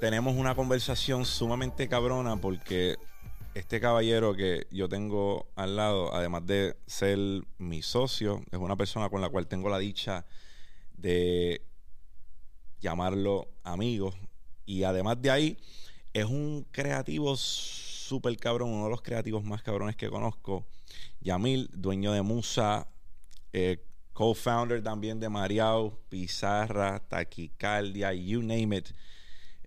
tenemos una conversación sumamente cabrona porque este caballero que yo tengo al lado, además de ser mi socio, es una persona con la cual tengo la dicha de llamarlo amigo. Y además de ahí, es un creativo súper cabrón, uno de los creativos más cabrones que conozco. Yamil, dueño de Musa, eh, co-founder también de Mariao, Pizarra, Taquicardia, you name it.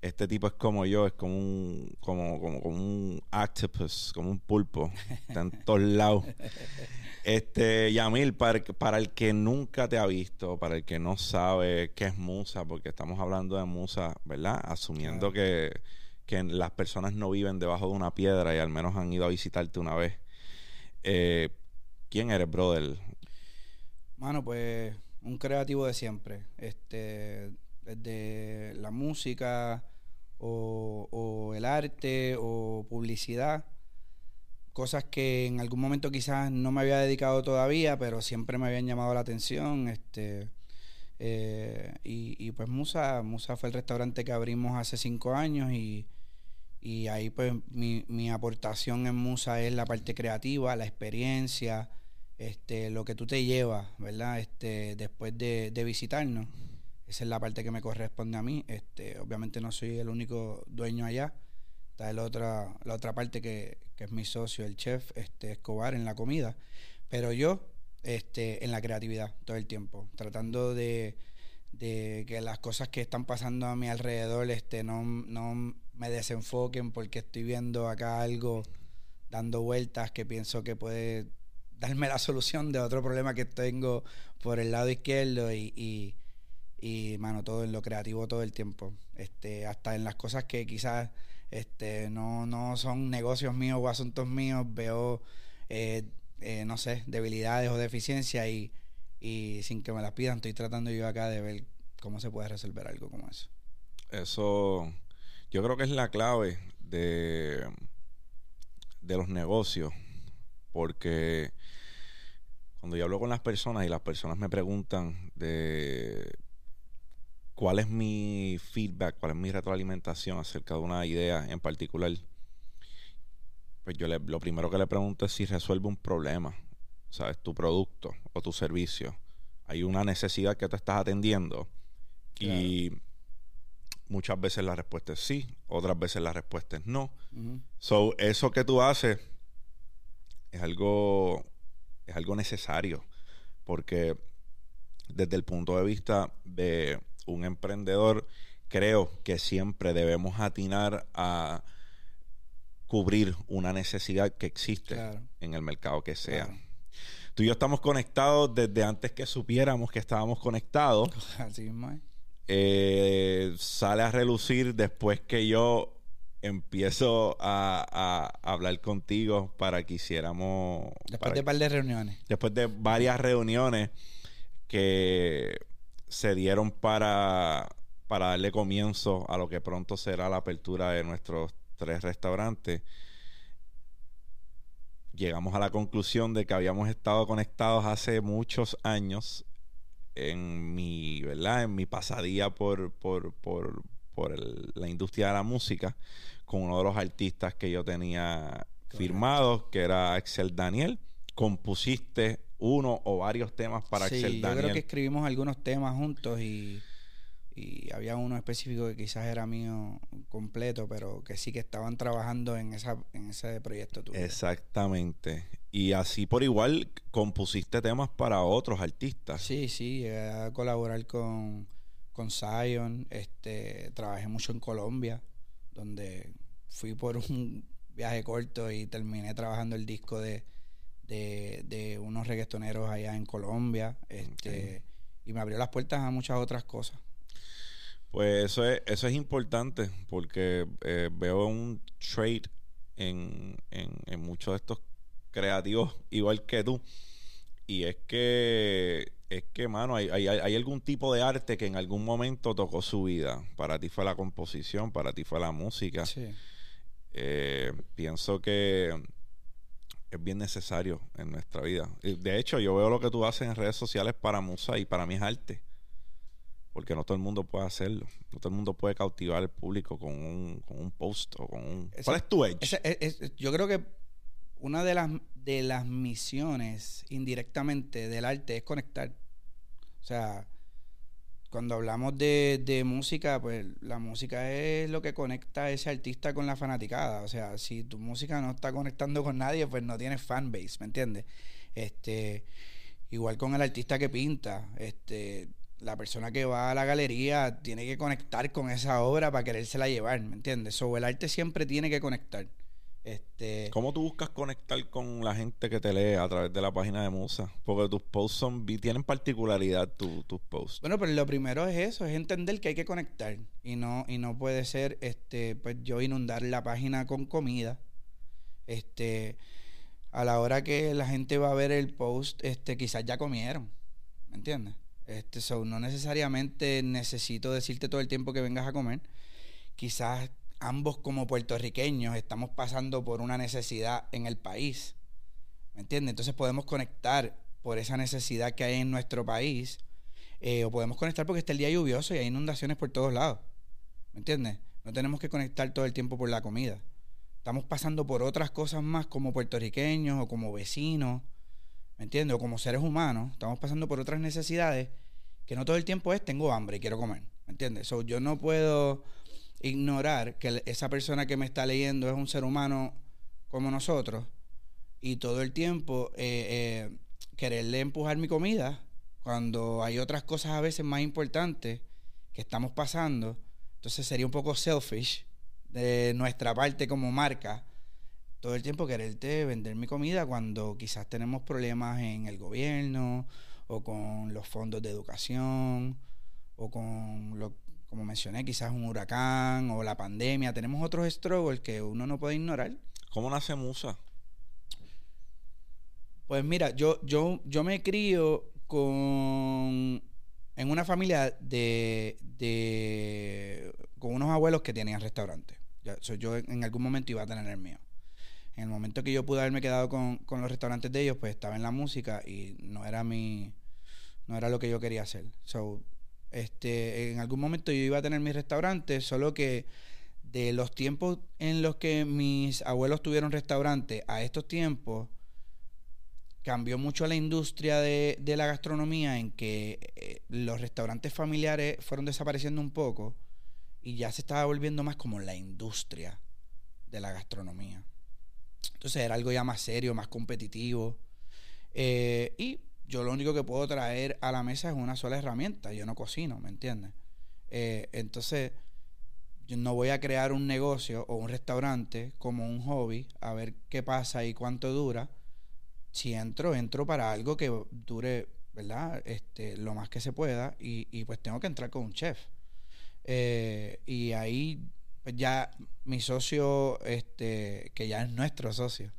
Este tipo es como yo, es como un, como, como, como un octopus, como un pulpo. Está en todos lados. Este, Yamil, para, para, el que nunca te ha visto, para el que no sabe qué es Musa, porque estamos hablando de Musa, ¿verdad? Asumiendo que, que, las personas no viven debajo de una piedra y al menos han ido a visitarte una vez. Eh, ¿Quién eres, brother? Mano, pues un creativo de siempre. Este, desde la música o, el arte o publicidad cosas que en algún momento quizás no me había dedicado todavía, pero siempre me habían llamado la atención. Este, eh, y, pues Musa, Musa fue el restaurante que abrimos hace cinco años y, y ahí pues mi, mi, aportación en Musa es la parte creativa, la experiencia, este, lo que tú te llevas, ¿verdad? Este, después de, de visitarnos. Esa es la parte que me corresponde a mí. Este, obviamente no soy el único dueño allá Está la otra, la otra parte que, es mi socio, el chef este, Escobar, en la comida. Pero yo este, en la creatividad todo el tiempo, tratando de, que las cosas que están pasando a mi alrededor este, no, no me desenfoquen porque estoy viendo acá algo dando vueltas que pienso que puede darme la solución de otro problema que tengo por el lado izquierdo y, y mano, todo en lo creativo todo el tiempo. Este, hasta en las cosas que quizás este, no, no son negocios míos o asuntos míos, veo, eh, eh, no sé, debilidades o deficiencias y, y sin que me las pidan, estoy tratando yo acá de ver cómo se puede resolver algo como eso. Eso, yo creo que es la clave de, de los negocios, porque cuando yo hablo con las personas y las personas me preguntan de cuál es mi feedback, cuál es mi retroalimentación acerca de una idea en particular, pues yo lo primero que le pregunto es si resuelve un problema, ¿sabes? Tu producto o tu servicio. Hay una necesidad que te estás atendiendo y muchas veces la respuesta es sí, otras veces la respuesta es no. So, eso que tú haces es algo, es algo necesario porque desde el punto de vista de un emprendedor, creo que siempre debemos atinar a cubrir una necesidad que existe en el mercado que sea. Tú y yo estamos conectados desde antes que supiéramos que estábamos conectados. Así mismo eh, sale a relucir después que yo empiezo a, hablar contigo para que hiciéramos... Después de un par de reuniones. Después de varias reuniones que se dieron para, para darle comienzo a lo que pronto será la apertura de nuestros tres restaurantes. Llegamos a la conclusión de que habíamos estado conectados hace muchos años en mi, ¿verdad? En mi pasadía por, por, por, por la industria de la música con uno de los artistas que yo tenía firmados, que era Axel Daniel. Compusiste uno o varios temas para sí, Axel Daniel. Yo creo que escribimos algunos temas juntos y, y había uno específico que quizás era mío completo, pero que sí que estaban trabajando en, esa, en ese proyecto tuyo. Exactamente. Y así por igual compusiste temas para otros artistas. Sí, sí, llegué a colaborar con, con Zion, este, trabajé mucho en Colombia, donde fui por un viaje corto y terminé trabajando el disco de de, unos reggaetoneros allá en Colombia. Este, Y me abrió las puertas a muchas otras cosas. Pues eso es, eso es importante porque eh, veo un trade en, en, muchos de estos creativos igual que tú. Y es que, es que, mano, hay, hay, hay, algún tipo de arte que en algún momento tocó su vida. Para ti fue la composición, para ti fue la música. Eh, pienso que es bien necesario en nuestra vida. De hecho, yo veo lo que tú haces en redes sociales para Musa y para mí es arte. Porque no todo el mundo puede hacerlo. No todo el mundo puede cautivar al público con un, con un post o con un... Esa- ¿Cuál es tu edge? Esa- es- es- yo creo que una de las, de las misiones indirectamente del arte es conectar. O sea, cuando hablamos de, de música, pues la música es lo que conecta a ese artista con la fanaticada. O sea, si tu música no está conectando con nadie, pues no tienes fanbase, ¿me entiendes? Este, igual con el artista que pinta, este, la persona que va a la galería tiene que conectar con esa obra para querérsela llevar, ¿me entiendes? So, el arte siempre tiene que conectar. Este, ¿Cómo tú buscas conectar con la gente que te lee a través de la página de Musa? Porque tus posts son, tienen particularidad tu- tus posts. Bueno, pero lo primero es eso, es entender que hay que conectar y no y no puede ser este pues yo inundar la página con comida. Este a la hora que la gente va a ver el post, este quizás ya comieron. ¿Me entiendes? Este so, no necesariamente necesito decirte todo el tiempo que vengas a comer. Quizás ambos como puertorriqueños estamos pasando por una necesidad en el país. ¿Me entiendes? Entonces podemos conectar por esa necesidad que hay en nuestro país eh, o podemos conectar porque está el día lluvioso y hay inundaciones por todos lados. ¿Me entiendes? No tenemos que conectar todo el tiempo por la comida. Estamos pasando por otras cosas más como puertorriqueños o como vecinos. ¿Me entiendes? O como seres humanos. Estamos pasando por otras necesidades que no todo el tiempo es tengo hambre y quiero comer. ¿Me entiendes? So, yo no puedo ignorar que esa persona que me está leyendo es un ser humano como nosotros y todo el tiempo eh, eh, quererle empujar mi comida cuando hay otras cosas a veces más importantes que estamos pasando. Entonces sería un poco selfish de nuestra parte como marca todo el tiempo quererte vender mi comida cuando quizás tenemos problemas en el gobierno o con los fondos de educación o con lo como mencioné quizás un huracán o la pandemia tenemos otros struggles que uno no puede ignorar ¿Cómo nace Musa? Pues mira, yo, yo, yo me crío con en una familia de, de con unos abuelos que tenían restaurantes. So, yo en en algún momento iba a tener el mío. En el momento que yo pude haberme quedado con, con los restaurantes de ellos, pues estaba en la música y no era mi no era lo que yo quería hacer. So, este, en algún momento yo iba a tener mi restaurante, solo que de los tiempos en los que mis abuelos tuvieron restaurante a estos tiempos, cambió mucho la industria de, la gastronomía en que eh, los restaurantes familiares fueron desapareciendo un poco y ya se estaba volviendo más como la industria de la gastronomía. Entonces era algo ya más serio, más competitivo. Eh, y yo lo único que puedo traer a la mesa es una sola herramienta. Yo no cocino, ¿me entiendes? Eh, entonces, yo no voy a crear un negocio o un restaurante como un hobby a ver qué pasa y cuánto dura. Si entro, entro para algo que dure, ¿verdad? Este, lo más que se pueda y, y pues tengo que entrar con un chef. Eh, y ahí pues ya mi socio, este, que ya es nuestro socio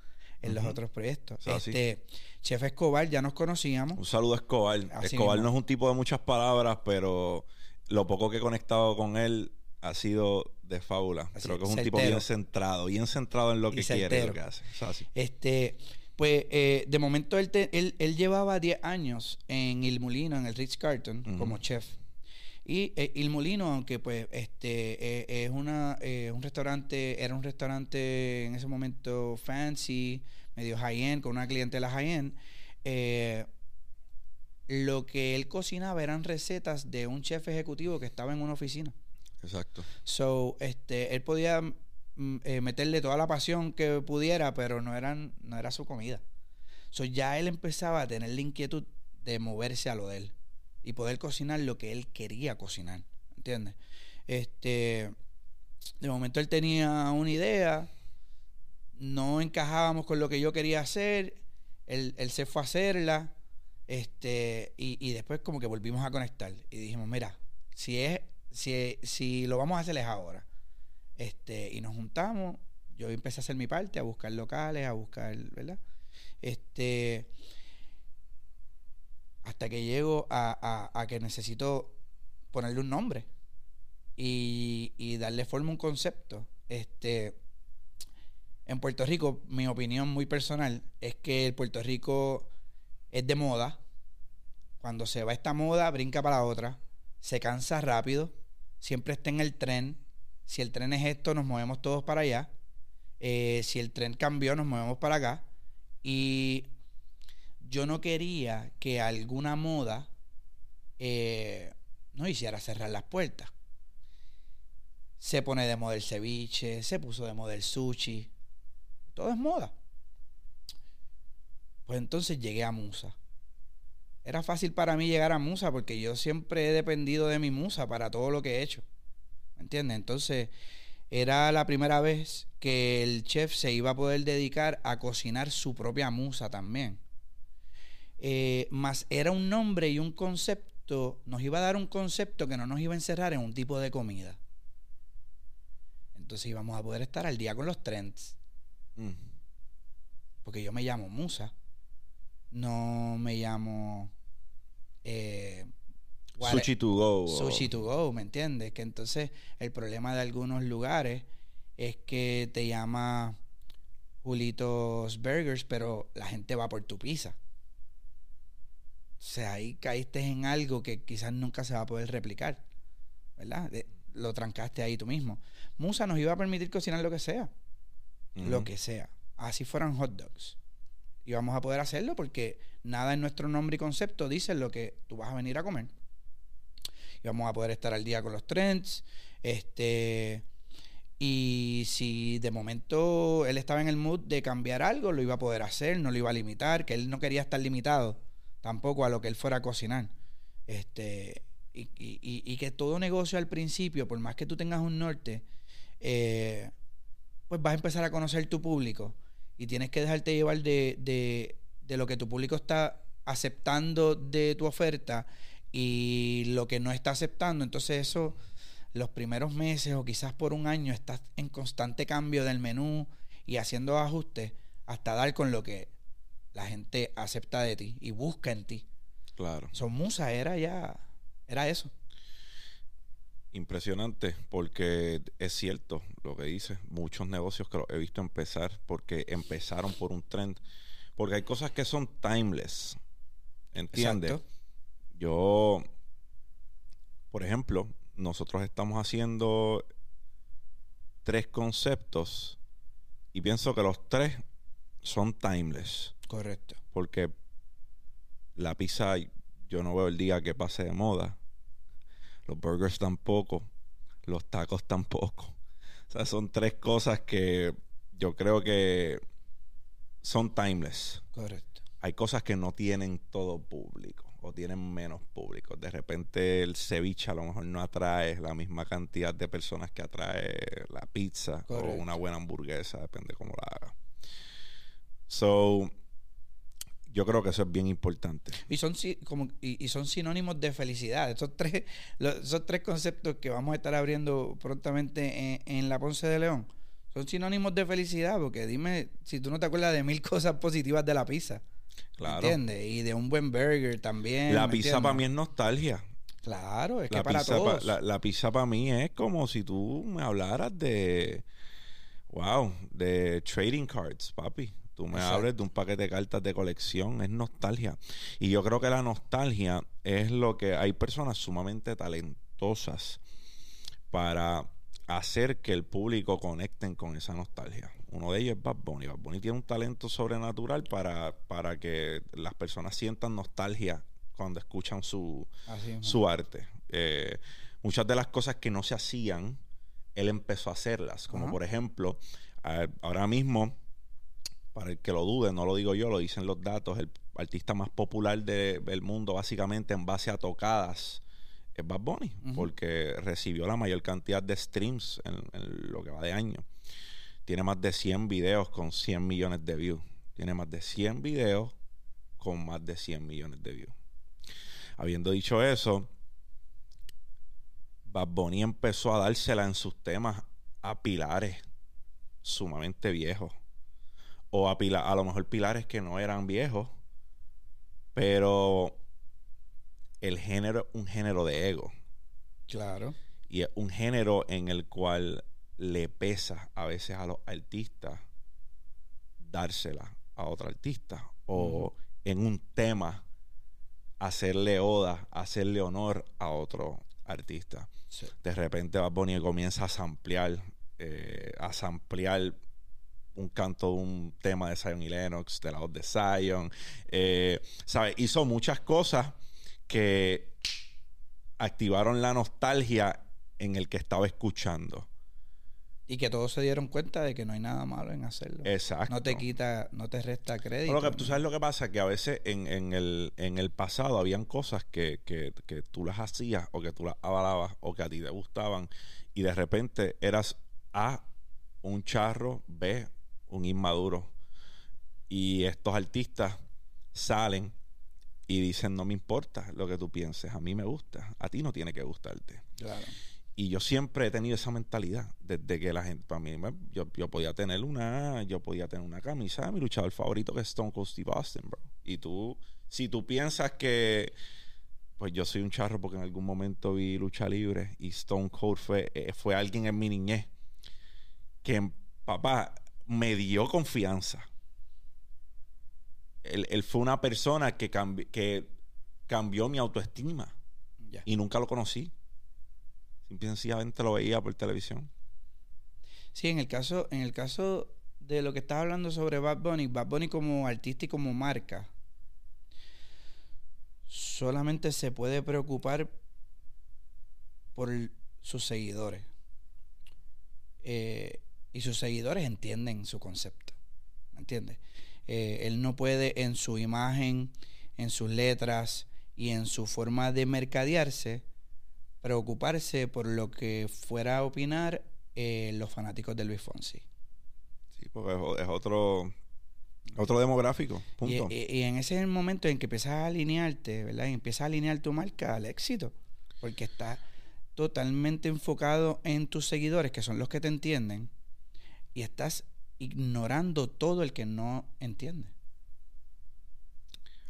en los otros proyectos, así. este, Chef Escobar, ya nos conocíamos. Un saludo a Escobar. Así Escobar mismo. no es un tipo de muchas palabras, pero lo poco que he conectado con él ha sido de fábula. Así, Creo que es un tipo bien centrado, bien centrado en lo Y que quiere lo que hace. Así. Este, pues eh, de momento él, te- él, él llevaba 10 años en Il Molino, en el Ritz Carlton, Ujú. como chef. Y eh, Il Molino, aunque pues este eh, es una eh, un restaurante, era un restaurante en ese momento fancy, medio high-end, con una clientela high-end, eh, lo que él cocinaba eran recetas de un chef ejecutivo que estaba en una oficina. Exacto. So, este, él podía mm, meterle toda la pasión que pudiera, pero no eran, no era su comida. So, ya él empezaba a tener la inquietud de moverse a lo de él y poder cocinar lo que él quería cocinar, ¿entiendes? Este, de momento él tenía una idea, no encajábamos con lo que yo quería hacer, él, se fue a hacerla, este, y, y después como que volvimos a conectar y dijimos, mira, si es, si, si lo vamos a hacer es ahora. Este, y nos juntamos, yo empecé a hacer mi parte, a buscar locales, a buscar, ¿verdad? Este, hasta que llego a, que necesito ponerle un nombre y, y darle forma a un concepto. Este, en Puerto Rico, mi opinión muy personal es que el Puerto Rico es de moda. Cuando se va esta moda, brinca para la otra. se cansa rápido, siempre está en el tren. Si el tren es esto, nos movemos todos para allá. Eh, si el tren cambió, nos movemos para acá. Y yo no quería que alguna moda eh, no hiciera cerrar las puertas. Se pone de moda el ceviche, se puso de moda el sushi. Todo es moda. Pues entonces llegué a Musa. Era fácil para mí llegar a Musa porque yo siempre he dependido de mi musa para todo lo que he hecho. ¿Me entiendes? Entonces era la primera vez que el chef se iba a poder dedicar a cocinar su propia musa también. Eh, más era un nombre y un concepto, nos iba a dar un concepto que no nos iba a encerrar en un tipo de comida. Entonces íbamos a poder estar al día con los trends. Mm. Porque yo me llamo Musa. No me llamo eh, sushi to go. Sushi to go, ¿me entiendes? Que entonces el problema de algunos lugares es que te llama Julitos Burgers, pero la gente va por tu pizza. O sea, ahí caíste en algo que quizás nunca se va a poder replicar. ¿Verdad? lo trancaste ahí tú mismo. Musa nos iba a permitir cocinar lo que sea. Lo que sea. Así fueran hot dogs. Y vamos a poder hacerlo porque nada en nuestro nombre y concepto dice lo que tú vas a venir a comer. Y vamos a poder estar al día con los trends. Este. Y si de momento él estaba en el mood de cambiar algo, lo iba a poder hacer, no lo iba a limitar, que él no quería estar limitado tampoco a lo que él fuera a cocinar. Este, y, que todo negocio al principio, por más que tú tengas un norte, eh, pues vas a empezar a conocer tu público y tienes que dejarte llevar de, de, de lo que tu público está aceptando de tu oferta y lo que no está aceptando. Entonces eso, los primeros meses o quizás por un año estás en constante cambio del menú y haciendo ajustes hasta dar con lo que la gente acepta de ti y busca en ti. Claro. Son musa, era ya, era eso. Impresionante, porque es cierto lo que dice. Muchos negocios que he visto empezar porque empezaron por un trend. Porque hay cosas que son timeless. ¿Entiendes? Yo, por ejemplo, nosotros estamos haciendo tres conceptos y pienso que los tres son timeless. Correcto. Porque la pizza, yo no veo el día que pase de moda los burgers tampoco, los tacos tampoco. O sea, son tres cosas que yo creo que son timeless. Correcto. Hay cosas que no tienen todo público o tienen menos público. De repente el ceviche a lo mejor no atrae la misma cantidad de personas que atrae la pizza o una buena hamburguesa, depende cómo la haga. So, yo creo que eso es bien importante. Y son, como, y, son sinónimos de felicidad. Esos tres, esos tres conceptos que vamos a estar abriendo prontamente en, la Ponce de León son sinónimos de felicidad. Porque dime si tú no te acuerdas de mil cosas positivas de la pizza. Claro. ¿Entiendes? Y de un buen burger también. La pizza para mí es nostalgia. Claro, es que para todos. la, la pizza para mí es como si tú me hablaras de. Wow, de trading cards, papi. Tú me hables de un paquete de cartas de colección, es nostalgia. Y yo creo que la nostalgia es lo que hay personas sumamente talentosas para hacer que el público conecten con esa nostalgia. Uno de ellos es Bad Bunny. Bad Bunny tiene un talento sobrenatural para, para que las personas sientan nostalgia cuando escuchan su, su arte. Eh, muchas de las cosas que no se hacían, él empezó a hacerlas. Como por ejemplo, ahora mismo para el que lo dude, no lo digo yo, lo dicen los datos, el artista más popular del mundo básicamente en base a tocadas es Bad Bunny, porque recibió la mayor cantidad de streams en, lo que va de año. Tiene más de 100 videos con 100 millones de views. Tiene más de 100 videos con más de 100 millones de views. Habiendo dicho eso, Bad Bunny empezó a dársela en sus temas a pilares sumamente viejos o a, a lo mejor pilares que no eran viejos, pero el género, un género de ego. Claro. Y es un género en el cual le pesa a veces a los artistas dársela a otro artista o en un tema hacerle oda, hacerle honor a otro artistas. Sí. De repente Bad Bunny comienza a samplear, eh, a samplear un canto de un tema de Zion y Lennox, de la voz de Zion. Eh, ¿sabes? Hizo muchas cosas que activaron la nostalgia en el que estaba escuchando. Y que todos se dieron cuenta de que no hay nada malo en hacerlo. Exacto. No te quita, no te resta crédito. Lo que, tú sabes lo que pasa, que a veces en, en el, en el pasado habían cosas que, que, que tú las hacías o que tú las avalabas o que a ti te gustaban y de repente eras A, un charro, B, un inmaduro. Y estos artistas salen y dicen, no me importa lo que tú pienses, a mí me gusta, a ti no tiene que gustarte. Claro. Y yo siempre he tenido esa mentalidad. Desde que la gente, para mí, yo, yo podía tener una, yo podía tener una camisa de mi luchador favorito que es Stone Cold Steve Austin, bro. Y tú, si tú piensas que, pues yo soy un charro porque en algún momento vi lucha libre y Stone Cold fue, eh, fue alguien en mi niñez que, papá, me dio confianza. Él, él fue una persona que, cambi- que cambió mi autoestima y nunca lo conocí. Simple y sencillamente lo veía por televisión. Sí, en el caso, en el caso de lo que estás hablando sobre Bad Bunny, Bad Bunny como artista y como marca, solamente se puede preocupar por sus seguidores. Eh, y sus seguidores entienden su concepto. ¿Me entiendes? Eh, él no puede en su imagen, en sus letras y en su forma de mercadearse preocuparse por lo que fuera a opinar eh, los fanáticos de Luis Fonsi. Sí, porque es, otro, otro demográfico. Y, Punto. y- y en ese es el momento en que empiezas a alinearte, ¿verdad? Y empiezas a alinear tu marca al éxito. Porque estás totalmente enfocado en tus seguidores, que son los que te entienden, y estás ignorando todo el que no entiende.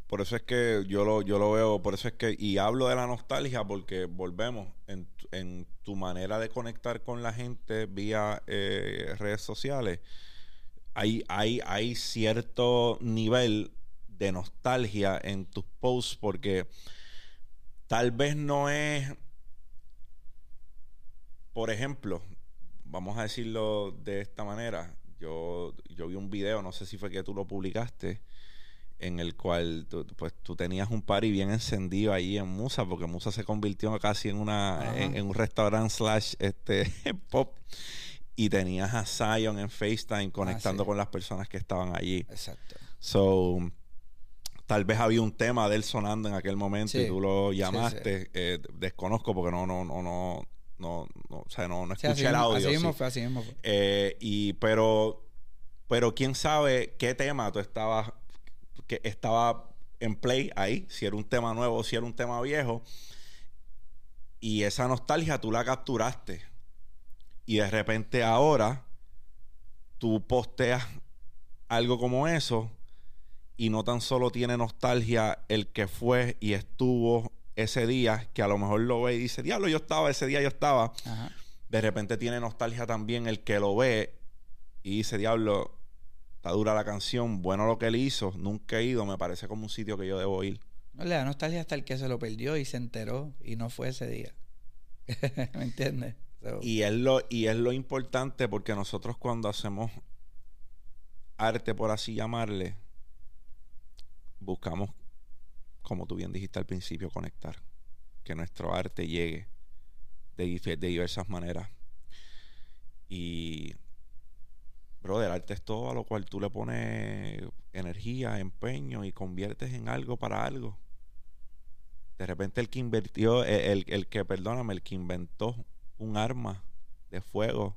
Por eso es que yo lo, yo lo veo, por eso es que, y hablo de la nostalgia porque volvemos en, en tu manera de conectar con la gente vía eh, redes sociales. Hay, hay, hay cierto nivel de nostalgia en tus posts porque tal vez no es, por ejemplo, vamos a decirlo de esta manera. Yo, yo vi un video, no sé si fue que tú lo publicaste, en el cual tú, pues, tú tenías un party bien encendido ahí en Musa, porque Musa se convirtió casi en una en, en un restaurante slash este pop y tenías a Zion en FaceTime conectando sí. con las personas que estaban allí. Exacto. So, tal vez había un tema de él sonando en aquel momento Sí. y tú lo Sí, llamaste. Eh, desconozco porque no, no, no, no, no, no, o sea, no, no escuché el audio. Así mismo sí. fue, así mismo fue. Eh, y pero pero quién sabe qué tema tú estabas que estaba en play ahí si era un tema nuevo o si era un tema viejo y esa nostalgia tú la capturaste y de repente ahora tú posteas algo como eso y no tan solo tiene nostalgia el que fue y estuvo ese día que a lo mejor lo ve y dice diablo yo estaba ese día yo estaba Ajá. de repente tiene nostalgia también el que lo ve y dice, diablo, está dura la canción, bueno lo que él hizo, nunca he ido, me parece como un sitio que yo debo ir. No le da nostalgia hasta el que se lo perdió y se enteró y no fue ese día. ¿Me entiendes? So, Y es lo, y es lo importante porque nosotros cuando hacemos arte, por así llamarle, buscamos, como tú bien dijiste al principio, conectar. Que nuestro arte llegue de, diversas maneras. Y, brother, arte es todo a lo cual tú le pones energía, empeño y conviertes en algo para algo. De repente el que invirtió, el, el- el que, perdóname, el que inventó un arma de fuego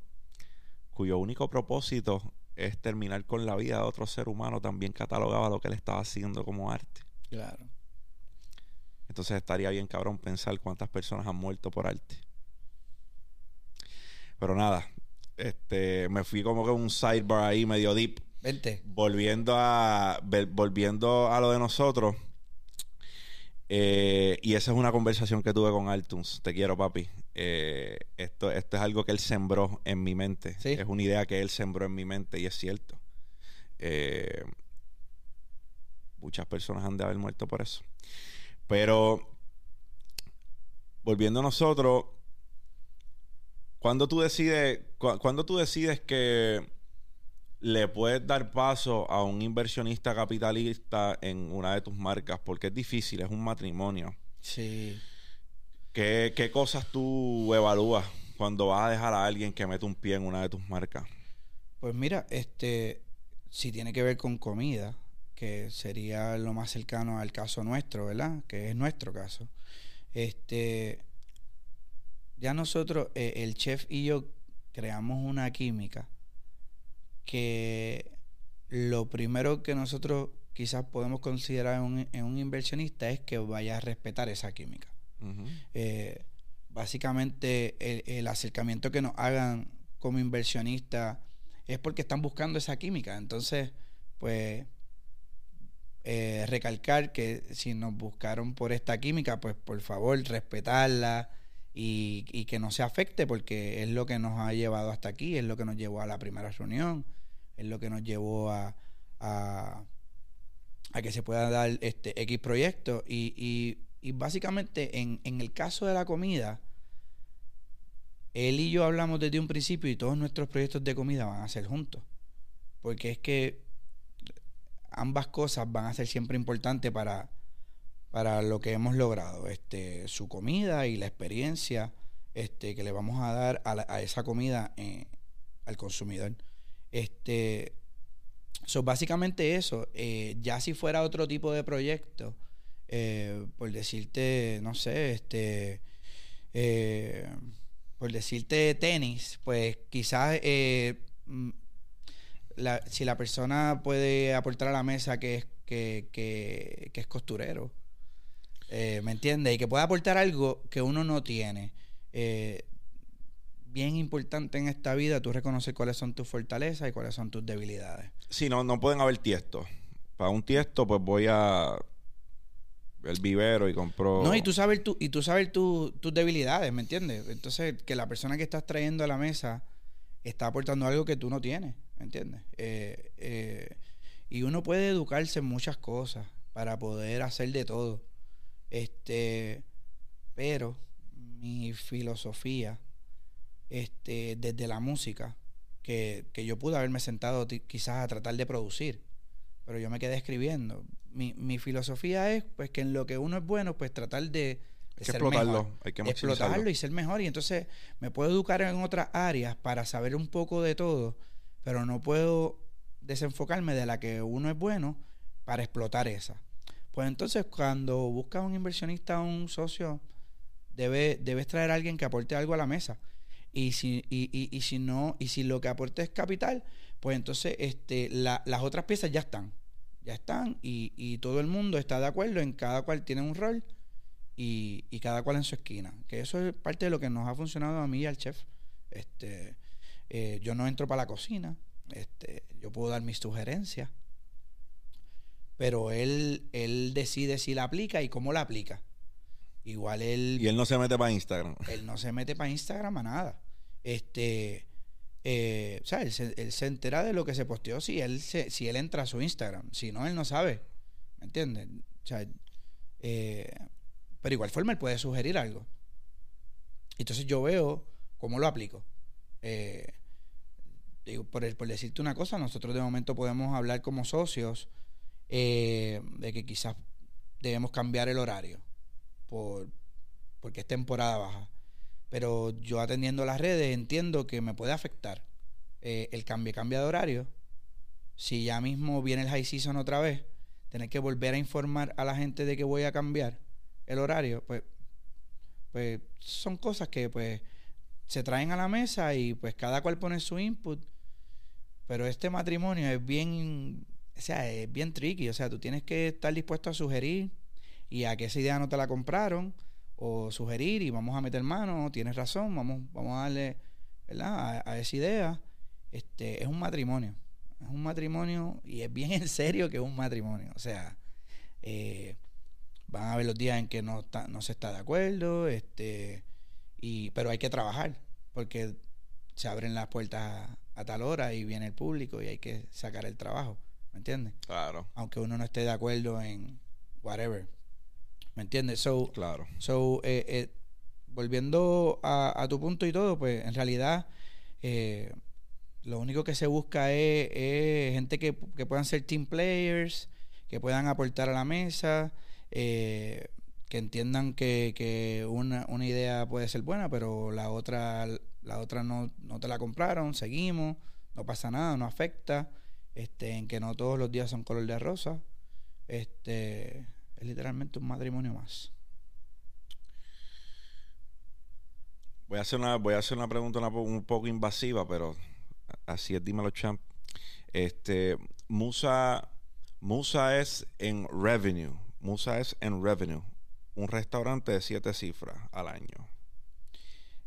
cuyo único propósito es terminar con la vida de otro ser humano, también catalogaba lo que él estaba haciendo como arte. claro. Entonces estaría bien cabrón pensar cuántas personas han muerto por arte. Pero nada, este, me fui como que un sidebar ahí medio deep. Vente. Volviendo a volviendo a lo de nosotros. eh, y esa es una conversación que tuve con Altuns. Te quiero, papi. Eh, esto, esto es algo que él sembró en mi mente. Sí. Es una idea que él sembró en mi mente y es cierto. Eh, muchas personas han de haber muerto por eso. Pero volviendo a nosotros, cuando tú decides, cuando tú decides que le puedes dar paso a un inversionista capitalista en una de tus marcas, porque es difícil, es un matrimonio. Sí. ¿Qué, qué cosas tú evalúas cuando vas a dejar a alguien que mete un pie en una de tus marcas? Pues mira, este, si tiene que ver con comida, que sería lo más cercano al caso nuestro, ¿verdad? Que es nuestro caso. Este, ya nosotros, eh, el chef y yo, creamos una química que lo primero que nosotros quizás podemos considerar en un, inversionista es que vaya a respetar esa química. Eh, básicamente el, acercamiento que nos hagan como inversionista es porque están buscando esa química. Entonces, pues, eh, recalcar que si nos buscaron por esta química, pues por favor, respetarla y, y, que no se afecte porque es lo que nos ha llevado hasta aquí, es lo que nos llevó a la primera reunión, es lo que nos llevó a, a, que se pueda dar este X proyecto. Y, y, y básicamente en, en el caso de la comida, él y yo hablamos desde un principio y todos nuestros proyectos de comida van a ser juntos. Porque es que ambas cosas van a ser siempre importantes para, para lo que hemos logrado. Este, su comida y la experiencia este, que le vamos a dar a, esa comida eh, al consumidor. Este, so básicamente eso. Eh, ya si fuera otro tipo de proyecto, eh, por decirte, no sé, este por decirte tenis, pues quizás eh, si la persona puede aportar a la mesa que es, que, que, es costurero, eh, ¿me entiendes? Y que pueda aportar algo que uno no tiene. Eh, bien importante en esta vida tú reconocer cuáles son tus fortalezas y cuáles son tus debilidades. Sí, no, no pueden haber tiestos. Para un tiesto, pues voy a el vivero y compró. No, y tú sabes, tu, y tú sabes tus debilidades, ¿me entiendes? Entonces, que la persona que estás trayendo a la mesa está aportando algo que tú no tienes, ¿me entiendes? Eh, eh, y uno puede educarse en muchas cosas para poder hacer de todo. Este, pero mi filosofía, este, desde la música, que, que yo pude haberme sentado quizás a tratar de producir, pero yo me quedé escribiendo mi, mi filosofía es pues que en lo que uno es bueno, pues tratar de, explotarlo, hay que explotarlo y ser mejor. Y entonces me puedo educar en otras áreas para saber un poco de todo, pero no puedo desenfocarme de la que uno es bueno para explotar esa. Pues entonces cuando buscas un inversionista o un socio, debe, debes traer a alguien que aporte algo a la mesa. Y si, y, y, y si no, y si lo que aporte es capital, pues entonces este, la, las otras piezas ya están ya están y, todo el mundo está de acuerdo en cada cual tiene un rol y, cada cual en su esquina. Que eso es parte de lo que nos ha funcionado a mí y al chef. Este, eh, yo no entro para la cocina, este, yo puedo dar mis sugerencias, pero él, él decide si la aplica y cómo la aplica. Igual él... Y él no se mete para Instagram. Él no se mete para Instagram a nada. Este, eh, o sea, él se, entera de lo que se posteó si él, si él entra a su Instagram. Si no, él no sabe. ¿Me entiendes? O sea, eh, pero igual forma él puede sugerir algo. Entonces yo veo cómo lo aplico. Eh, por, decirte una cosa, nosotros de momento podemos hablar como socios de que quizás debemos cambiar el horario por, porque es temporada baja. Pero yo atendiendo las redes entiendo que me puede afectar eh, el cambio, cambio de horario. Si ya mismo viene el high season otra vez, tener que volver a informar a la gente de que voy a cambiar el horario, pues, pues son cosas que pues se traen a la mesa y pues cada cual pone su input. Pero este matrimonio es bien, o sea, es bien tricky. O sea, tú tienes que estar dispuesto a sugerir y a que esa idea no te la compraron o sugerir y vamos a meter mano, tienes razón, vamos, vamos a darle ¿verdad? A, esa idea. Este, es un matrimonio. Es un matrimonio y es bien en serio que es un matrimonio. O sea, eh, van a haber los días en que no, está, no se está de acuerdo, este, y, pero hay que trabajar porque se abren las puertas a, a tal hora y viene el público y hay que sacar el trabajo. ¿Me entiendes? Claro. Aunque uno no esté de acuerdo en whatever. ¿Me entiendes? So, claro. So, eh, eh, volviendo a, tu punto y todo, pues en realidad eh, lo único que se busca es, gente que, puedan ser team players, que puedan aportar a la mesa, eh, que entiendan que, una, idea puede ser buena, pero la otra, la otra no, no te la compraron, seguimos, no pasa nada, no afecta, este, en que no todos los días son color de rosa. Este, es literalmente un matrimonio más. Voy a hacer una, voy a hacer una pregunta un poco invasiva, pero así es, dímelo, champ. Este, Musa, Musa es en revenue. Musa es en revenue. Un restaurante de siete cifras al año.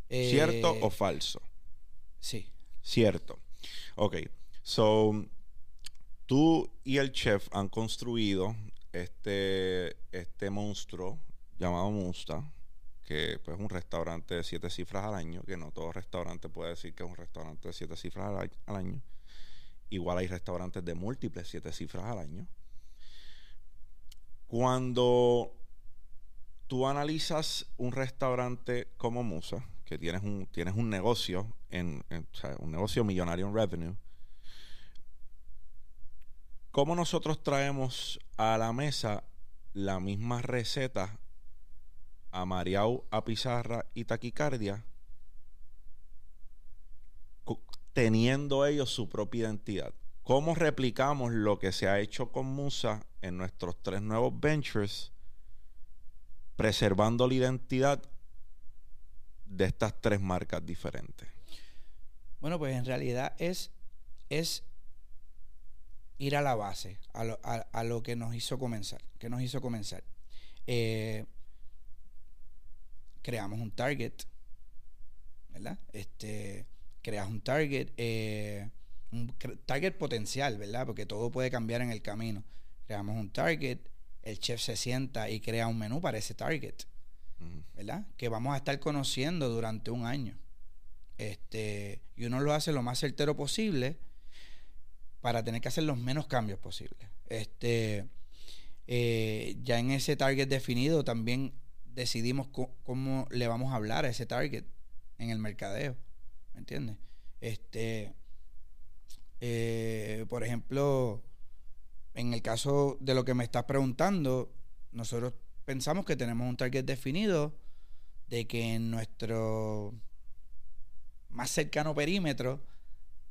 ¿Cierto o eh, falso? Sí. Cierto. Ok. So, tú y el chef han construido este, este monstruo llamado Musta que pues, es un restaurante de siete cifras al año, que no todo restaurante puede decir que es un restaurante de siete cifras al, año. Igual hay restaurantes de múltiples siete cifras al año. Cuando tú analizas un restaurante como Musa, que tienes un, tienes un negocio, en, un negocio millonario en revenue, ¿cómo nosotros traemos a la mesa la misma receta a Mariau, a Pizarra y Taquicardia, teniendo ellos su propia identidad. ¿Cómo replicamos lo que se ha hecho con Musa en nuestros tres nuevos ventures, preservando la identidad de estas tres marcas diferentes? Bueno, pues en realidad es, es ir a la base, a lo, a lo que nos hizo comenzar, que nos hizo comenzar. Eh, creamos un target, ¿verdad? Este, creas un target, eh, un target potencial, ¿verdad? Porque todo puede cambiar en el camino. Creamos un target, el chef se sienta y crea un menú para ese target, ¿verdad? Que vamos a estar conociendo durante un año. Este, y uno lo hace lo más certero posible para tener que hacer los menos cambios posibles. Este, eh, ya en ese target definido también decidimos cómo le vamos a hablar a ese target en el mercadeo. ¿Me entiendes? Este, eh, por ejemplo, en el caso de lo que me estás preguntando, nosotros pensamos que tenemos un target definido de que en nuestro más cercano perímetro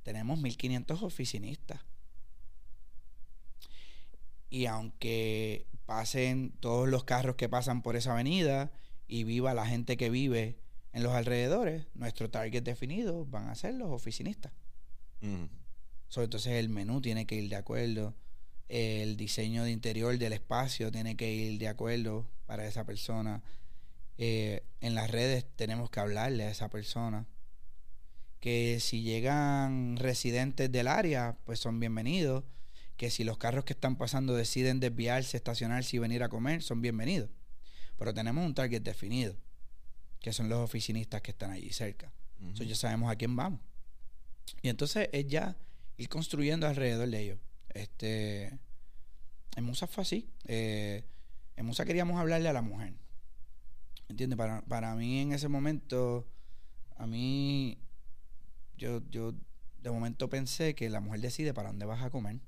tenemos 1500 oficinistas. Y aunque pasen todos los carros que pasan por esa avenida y viva la gente que vive en los alrededores, nuestro target definido van a ser los oficinistas. Mm. entonces el menú tiene que ir de acuerdo, el diseño de interior del espacio tiene que ir de acuerdo para esa persona. Eh, en las redes tenemos que hablarle a esa persona. Que si llegan residentes del área, pues son bienvenidos que si los carros que están pasando deciden desviarse, estacionarse y venir a comer, son bienvenidos. Pero tenemos un target definido, que son los oficinistas que están allí cerca. Entonces ya sabemos a quién vamos. Y entonces es ya ir construyendo alrededor de ellos. Este, en Musa fue así. Eh, en Musa queríamos hablarle a la mujer. ¿Entiendes? Para, para mí en ese momento, a mí, yo, yo de momento pensé que la mujer decide para dónde vas a comer.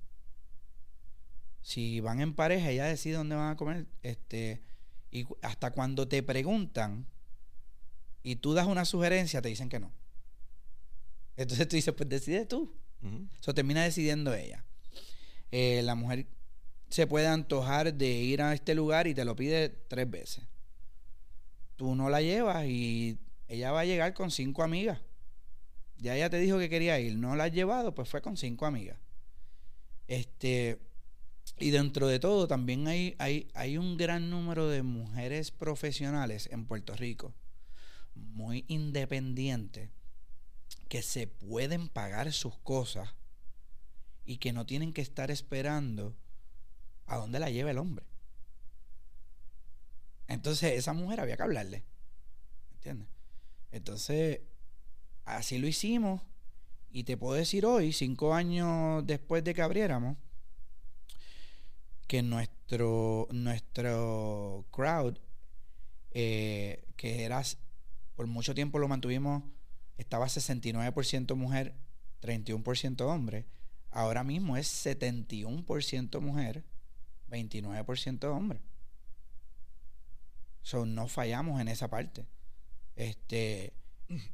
Si van en pareja, ella decide dónde van a comer. Este, y hasta cuando te preguntan y tú das una sugerencia, te dicen que no. Entonces tú dices, pues decide tú. Eso termina decidiendo ella. Eh, la mujer se puede antojar de ir a este lugar y te lo pide tres veces. Tú no la llevas y ella va a llegar con cinco amigas. Ya ella te dijo que quería ir, no la has llevado, pues fue con cinco amigas. Este, y dentro de todo, también hay, hay, hay un gran número de mujeres profesionales en Puerto Rico, muy independientes, que se pueden pagar sus cosas y que no tienen que estar esperando a dónde la lleva el hombre. Entonces, esa mujer había que hablarle. ¿Entiendes? Entonces, así lo hicimos. Y te puedo decir hoy, cinco años después de que abriéramos, que nuestro, nuestro crowd, eh, que era por mucho tiempo lo mantuvimos, estaba 69% mujer, 31% hombre. Ahora mismo es 71% mujer, 29% hombre. So, no fallamos en esa parte. Este,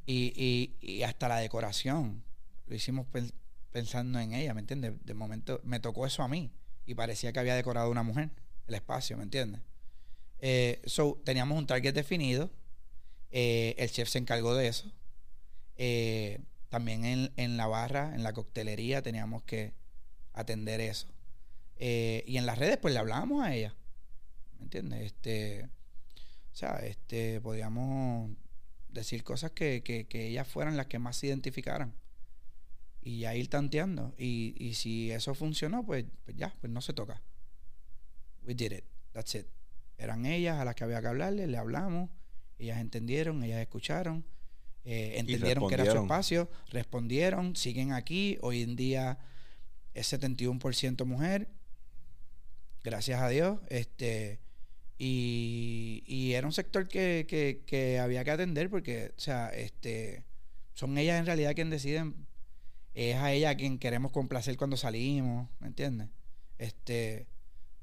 y, y, hasta la decoración, lo hicimos pensando en ella, ¿me entiendes? De momento me tocó eso a mí y parecía que había decorado una mujer, el espacio, ¿me entiendes? Eh, so, teníamos un target definido, eh, el chef se encargó de eso. Eh, también en, en, la barra, en la coctelería, teníamos que atender eso. y en las redes, pues le hablábamos a ella. ¿Me entiendes? Este, o sea, este, podíamos decir cosas que, que, que ellas fueran las que más se identificaran y ya ir tanteando. Y, y si eso funcionó, pues, pues, ya, pues no se toca. We did it. That's it. Eran ellas a las que había que hablarle, le hablamos, ellas entendieron, ellas escucharon, eh, entendieron que era su espacio, respondieron, siguen aquí. Hoy en día es 71% mujer, gracias a Dios. Este, y, y era un sector que, que, que había que atender porque, o sea, este, son ellas en realidad quienes deciden es a ella a quien queremos complacer cuando salimos, ¿me entiendes? Este,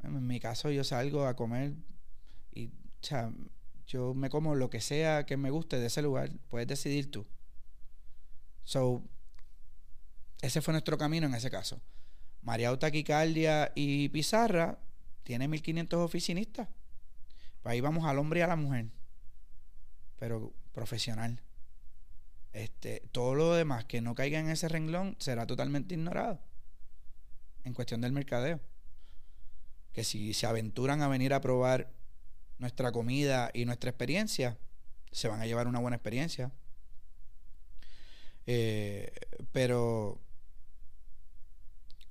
en mi caso yo salgo a comer y, o sea, yo me como lo que sea que me guste de ese lugar, puedes decidir tú. So, ese fue nuestro camino en ese caso. María Taquicardia y Pizarra tiene 1500 oficinistas. Pues ahí vamos al hombre y a la mujer, pero profesional. Este, todo lo demás que no caiga en ese renglón será totalmente ignorado en cuestión del mercadeo. Que si se aventuran a venir a probar nuestra comida y nuestra experiencia, se van a llevar una buena experiencia. Eh, pero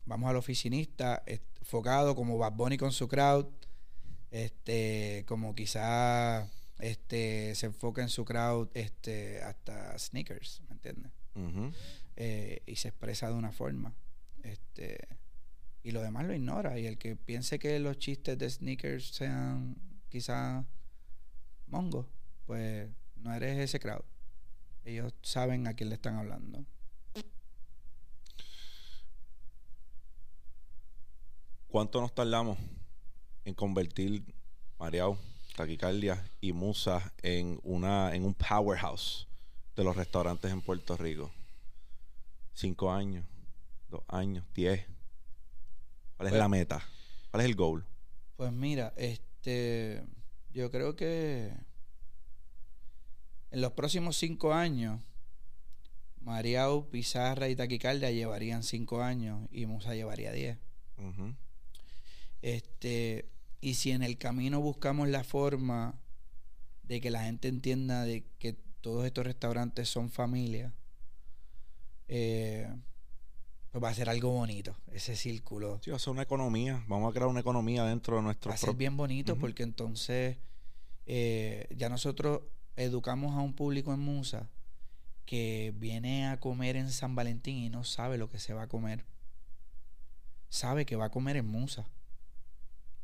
vamos al oficinista, enfocado como Bad Bunny con su crowd, este, como quizá este, se enfoca en su crowd este, hasta sneakers, ¿me entiendes? Eh, y se expresa de una forma. Este, y lo demás lo ignora. Y el que piense que los chistes de sneakers sean quizá mongo, pues no eres ese crowd. Ellos saben a quién le están hablando. ¿Cuánto nos tardamos en convertir Mariao taquicardia y musa en una en un powerhouse de los restaurantes en Puerto Rico. Cinco años, dos años, diez. ¿Cuál es pues la meta? ¿Cuál es el goal? Pues mira, este, yo creo que en los próximos cinco años, Mariao, Pizarra y Taquicardia llevarían cinco años y Musa llevaría diez. Este, y si en el camino buscamos la forma de que la gente entienda de que todos estos restaurantes son familia, eh, pues va a ser algo bonito, ese círculo. Sí, va a ser una economía. Vamos a crear una economía dentro de nuestro... Va a ser bien bonito porque entonces eh, ya nosotros educamos a un público en Musa que viene a comer en San Valentín y no sabe lo que se va a comer. Sabe que va a comer en Musa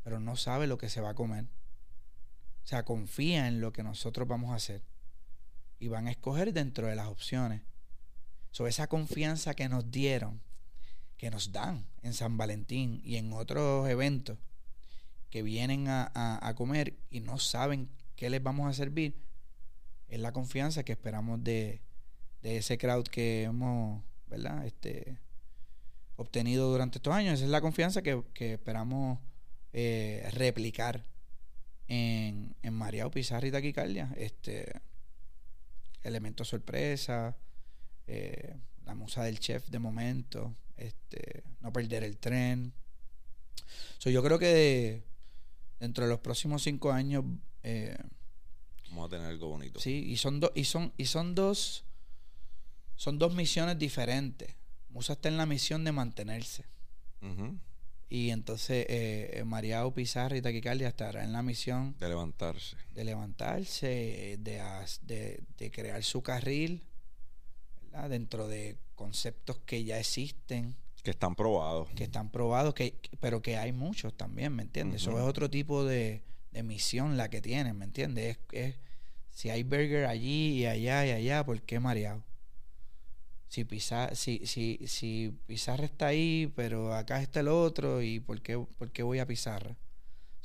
pero no sabe lo que se va a comer. O sea, confía en lo que nosotros vamos a hacer. Y van a escoger dentro de las opciones. Sobre esa confianza que nos dieron, que nos dan en San Valentín y en otros eventos, que vienen a, a comer y no saben qué les vamos a servir, es la confianza que esperamos de, de ese crowd que hemos, ¿verdad? Este, obtenido durante estos años. Esa es la confianza que, que esperamos eh, replicar en, en María Pizarra y Taquicardia. Este, elemento sorpresa, eh, la musa del chef de momento, este, no perder el tren. yo creo que dentro de los próximos cinco años eh, vamos a tener algo bonito. Sí, y son dos, y son, y son dos, son dos misiones diferentes. Musa está en la misión de mantenerse. Y entonces eh, María Pizarra y Taquicardia estará en la misión de levantarse. De levantarse, de, de, crear su carril, ¿verdad? Dentro de conceptos que ya existen. Que están probados. Que están probados, que, pero que hay muchos también, ¿me entiendes? Eso es otro tipo de, misión la que tienen, ¿me entiendes? Es, si hay burger allí y allá y allá, ¿por qué mareado? Si, Pizarra, si, si, si Pizarra está ahí, pero acá está el otro, ¿y por qué, por qué voy a Pizarra?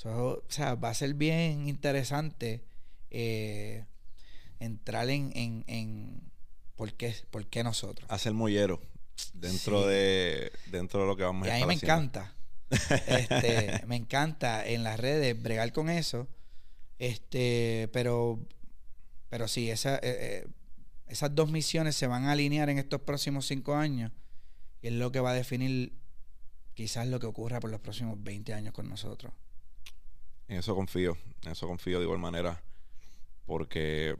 o sea, va a ser bien interesante eh, entrar en, en, en por, qué, por qué nosotros. Hacer mollero dentro, de, dentro de lo que vamos a hacer. Y a mí me encanta. este, me encanta en las redes bregar con eso. Este, pero, pero sí, esa, eh, eh, esas dos misiones se van a alinear en estos próximos cinco años y es lo que va a definir quizás lo que ocurra por los próximos 20 años con nosotros. En eso confío, en eso confío de igual manera, porque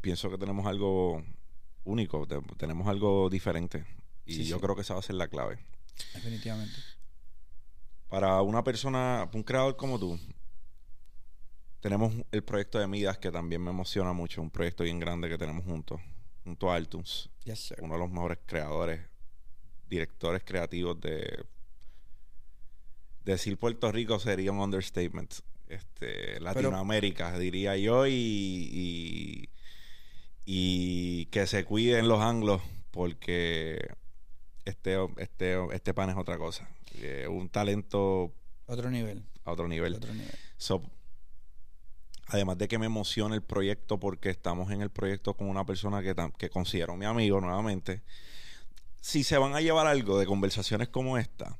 pienso que tenemos algo único, tenemos algo diferente y yo creo que esa va a ser la clave. Definitivamente. Para una persona, un creador como tú, tenemos el proyecto de Midas que también me emociona mucho, un proyecto bien grande que tenemos juntos, junto a Altuns, uno de los mejores creadores, directores creativos de decir Puerto Rico sería un understatement. Este, Latinoamérica, diría yo, y, y, que se cuiden los anglos porque este, este, este pan es otra cosa. Eh, un talento... Otro nivel. A otro nivel. Otro nivel. además de que me emociona el proyecto porque estamos en el proyecto con una persona que, que considero mi amigo nuevamente. Si se van a llevar algo de conversaciones como esta,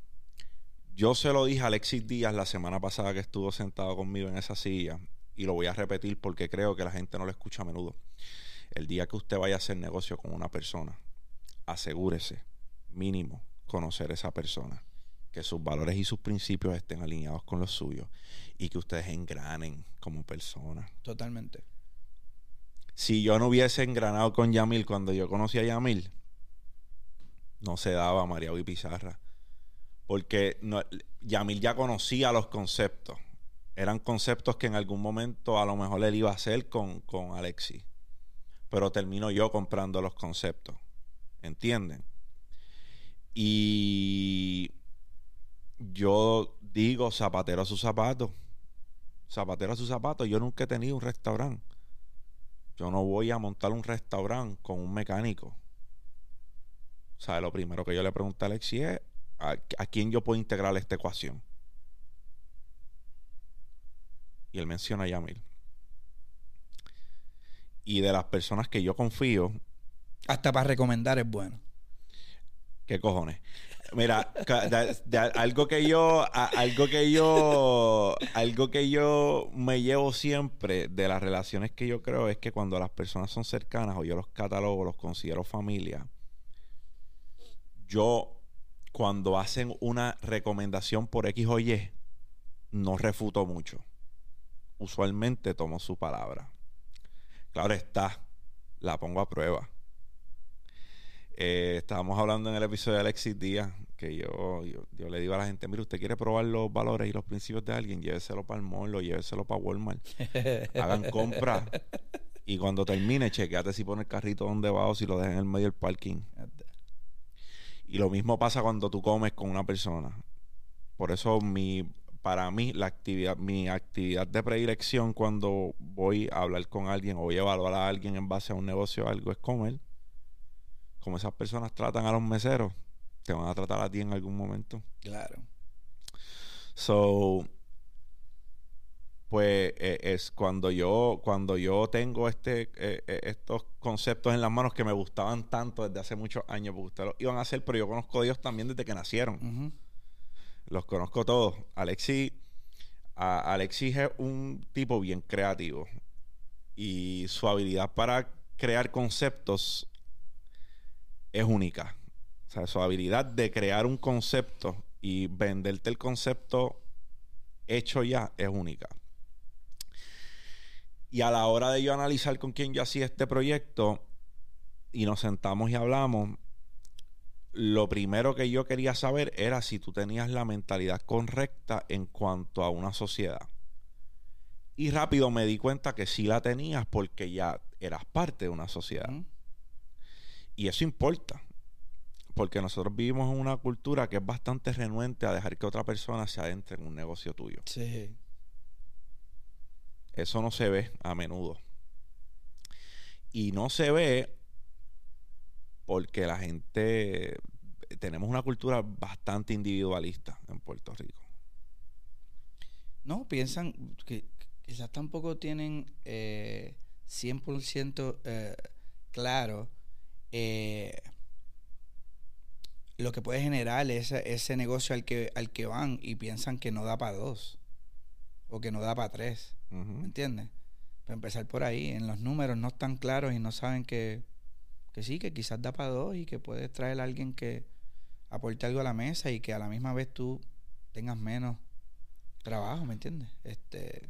yo se lo dije a Alexis Díaz la semana pasada que estuvo sentado conmigo en esa silla y lo voy a repetir porque creo que la gente no lo escucha a menudo. El día que usted vaya a hacer negocio con una persona, asegúrese, mínimo, conocer a esa persona, que sus valores y sus principios estén alineados con los suyos y que ustedes engranen como personas. Totalmente. Si yo no hubiese engranado con Yamil cuando yo conocí a Yamil, no se daba María y Pizarra porque Yamil ya conocía los conceptos. Eran conceptos que en algún momento a lo mejor él iba a hacer con, con Alexis. Pero termino yo comprando los conceptos. ¿Entienden? Y yo digo zapatero a su zapato. Zapatero a su zapato. Yo nunca he tenido un restaurante. Yo no voy a montar un restaurante con un mecánico. O lo primero que yo le pregunté a Alexis es, a, quién yo puedo integrar esta ecuación. Y él menciona a Yamil. Y de las personas que yo confío. Hasta para recomendar es bueno. ¿Qué cojones? Mira, algo que yo, algo que yo, algo que yo me llevo siempre de las relaciones que yo creo es que cuando las personas son cercanas o yo los catalogo, los considero familia, yo cuando hacen una recomendación por X o Y, no refuto mucho. Usualmente tomo su palabra. Claro está, la pongo a prueba. Eh, estábamos hablando en el episodio de Alexis Díaz, que yo, yo, le digo a la gente, mire, usted quiere probar los valores y los principios de alguien, lléveselo para el mall o lléveselo para Walmart. Hagan compra. Y cuando termine, chequeate si pone el carrito donde va o si lo deja en el medio del parking. Y lo mismo pasa cuando tú comes con una persona. Por eso mi para mí la actividad mi actividad de predilección cuando voy a hablar con alguien o voy a evaluar a alguien en base a un negocio o algo es comer. Como esas personas tratan a los meseros, te van a tratar a ti en algún momento. Claro. So pues eh, es cuando yo cuando yo tengo este eh, eh, estos conceptos en las manos que me gustaban tanto desde hace muchos años porque ustedes lo iban a hacer pero yo conozco a Dios también desde que nacieron los conozco todos. Alexis Alexis es un tipo bien creativo y su habilidad para crear conceptos es única. O sea su habilidad de crear un concepto y venderte el concepto hecho ya es única. Y a la hora de yo analizar con quién yo hacía este proyecto y nos sentamos y hablamos, lo primero que yo quería saber era si tú tenías la mentalidad correcta en cuanto a una sociedad. Y rápido me di cuenta que sí la tenías porque ya eras parte de una sociedad. Y eso importa. Porque nosotros vivimos en una cultura que es bastante renuente a dejar que otra persona se adentre en un negocio tuyo. Sí. Eso no se ve a menudo. Y no se ve porque la gente, tenemos una cultura bastante individualista en Puerto Rico. No, piensan que quizás tampoco tienen eh, 100% eh, claro eh, lo que puede generar ese, ese negocio al que, al que van y piensan que no da para dos o que no da para tres. ¿Me entiendes? Para empezar por ahí, en los números no están claros y no saben que, que sí, que quizás da para dos y que puedes traer a alguien que aporte algo a la mesa y que a la misma vez tú tengas menos trabajo, ¿me entiendes? Este,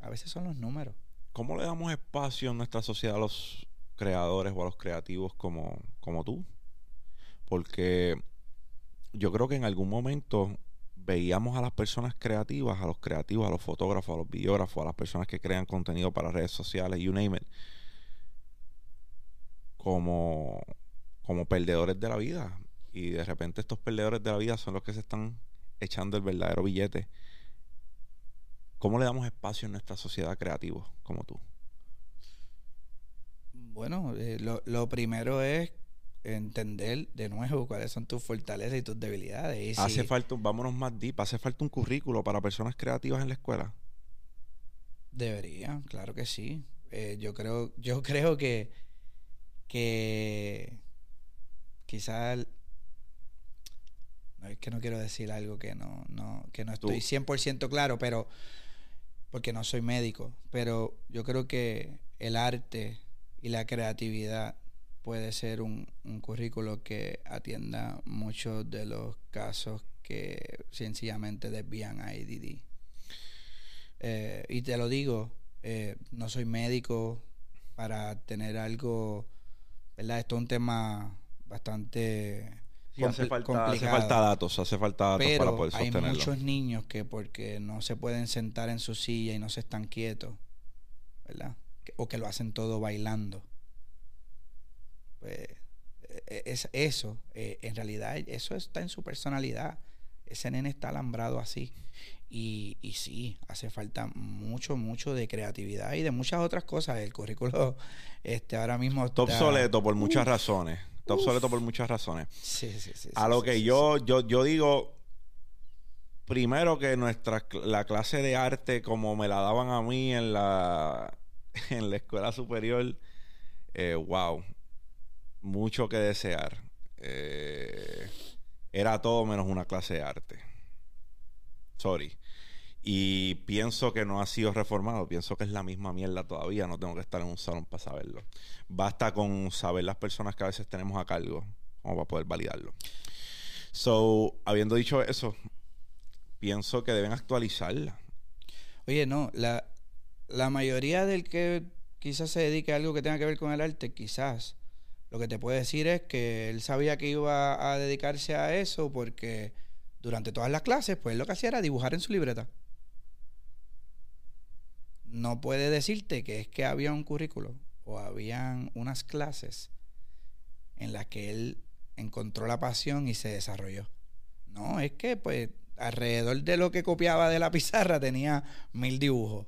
a veces son los números. ¿Cómo le damos espacio en nuestra sociedad a los creadores o a los creativos como, como tú? Porque yo creo que en algún momento veíamos a las personas creativas, a los creativos, a los fotógrafos, a los videógrafos, a las personas que crean contenido para redes sociales, you name it, como, como perdedores de la vida. Y de repente estos perdedores de la vida son los que se están echando el verdadero billete. ¿Cómo le damos espacio en nuestra sociedad creativa como tú? Bueno, eh, lo, lo primero es entender de nuevo cuáles son tus fortalezas y tus debilidades. hace falta, vámonos más deep, hace falta un currículo para personas creativas en la escuela. Debería, claro que sí. Eh, yo creo, yo creo que, que quizás no es que no quiero decir algo que no, no, que no estoy 100% claro, pero porque no soy médico, pero yo creo que el arte y la creatividad puede ser un, currículo que atienda muchos de los casos que sencillamente desvían a ADD. Eh, y te lo digo, eh, no soy médico para tener algo, ¿verdad? Esto es un tema bastante hace, falta, hace falta datos, hace falta datos para poder sostenerlo. Hay muchos niños que porque no se pueden sentar en su silla y no se están quietos, ¿verdad? O que lo hacen todo bailando pues e, e, es eso, eh, en realidad eso está en su personalidad. Ese nene está alambrado así. Y, y sí, hace falta mucho, mucho de creatividad y de muchas otras cosas. El currículo este ahora mismo está... obsoleto por muchas razones. Está obsoleto por muchas razones. Sí, sí, sí. A lo que yo, yo, yo digo, primero que nuestra la clase de arte como me la daban a mí en la en la escuela superior eh, wow mucho que desear. Eh, era todo menos una clase de arte. Sorry. Y pienso que no ha sido reformado. Pienso que es la misma mierda todavía. No tengo que estar en un salón para saberlo. Basta con saber las personas que a veces tenemos a cargo como para poder validarlo. So, habiendo dicho eso, pienso que deben actualizarla. Oye, no, la, la mayoría del que quizás se dedique a algo que tenga que ver con el arte, quizás lo que te puedo decir es que él sabía que iba a dedicarse a eso porque durante todas las clases, pues lo que hacía era dibujar en su libreta. No puede decirte que es que había un currículo o habían unas clases en las que él encontró la pasión y se desarrolló. No, es que pues alrededor de lo que copiaba de la pizarra tenía mil dibujos.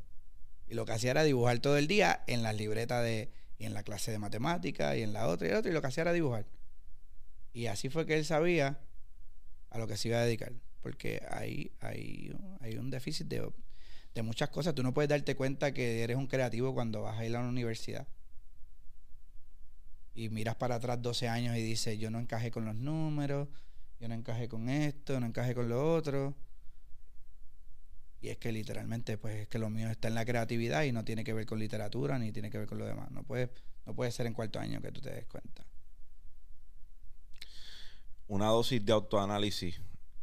Y lo que hacía era dibujar todo el día en las libretas de, y en la clase de matemática y en la otra y la otra, y lo que hacía era dibujar. Y así fue que él sabía a lo que se iba a dedicar, porque hay, hay, hay un déficit de, de muchas cosas. Tú no puedes darte cuenta que eres un creativo cuando vas a ir a la universidad. Y miras para atrás 12 años y dices, yo no encajé con los números, yo no encajé con esto, no encajé con lo otro. Y es que literalmente, pues es que lo mío está en la creatividad y no tiene que ver con literatura ni tiene que ver con lo demás. No puede, no puede ser en cuarto año que tú te des cuenta. Una dosis de autoanálisis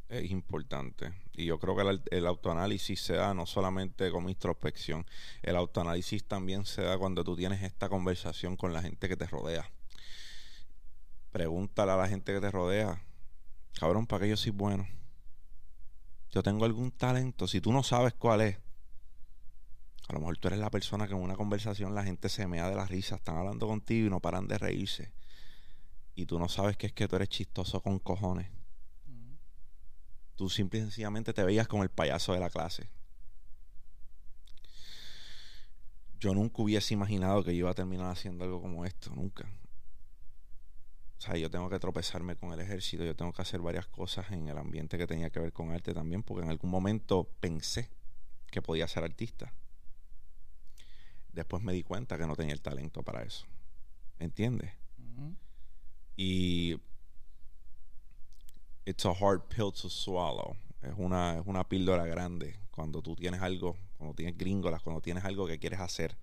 es importante. Y yo creo que el, autoanálisis se da no solamente con introspección, el autoanálisis también se da cuando tú tienes esta conversación con la gente que te rodea. Pregúntale a la gente que te rodea, cabrón, ¿para qué yo soy bueno? Yo tengo algún talento, si tú no sabes cuál es, a lo mejor tú eres la persona que en una conversación la gente se mea de la risa, están hablando contigo y no paran de reírse. Y tú no sabes que es que tú eres chistoso con cojones. Tú simple y sencillamente te veías como el payaso de la clase. yo nunca hubiese imaginado que yo iba a terminar haciendo algo como esto, nunca. O sea, yo tengo que tropezarme con el ejército, yo tengo que hacer varias cosas en el ambiente que tenía que ver con arte también, porque en algún momento pensé que podía ser artista. Después me di cuenta que no tenía el talento para eso. ¿Entiendes? Y it's a hard pill to swallow. Es una, es una píldora grande cuando tú tienes algo, cuando tienes gringolas, cuando tienes algo que quieres hacer.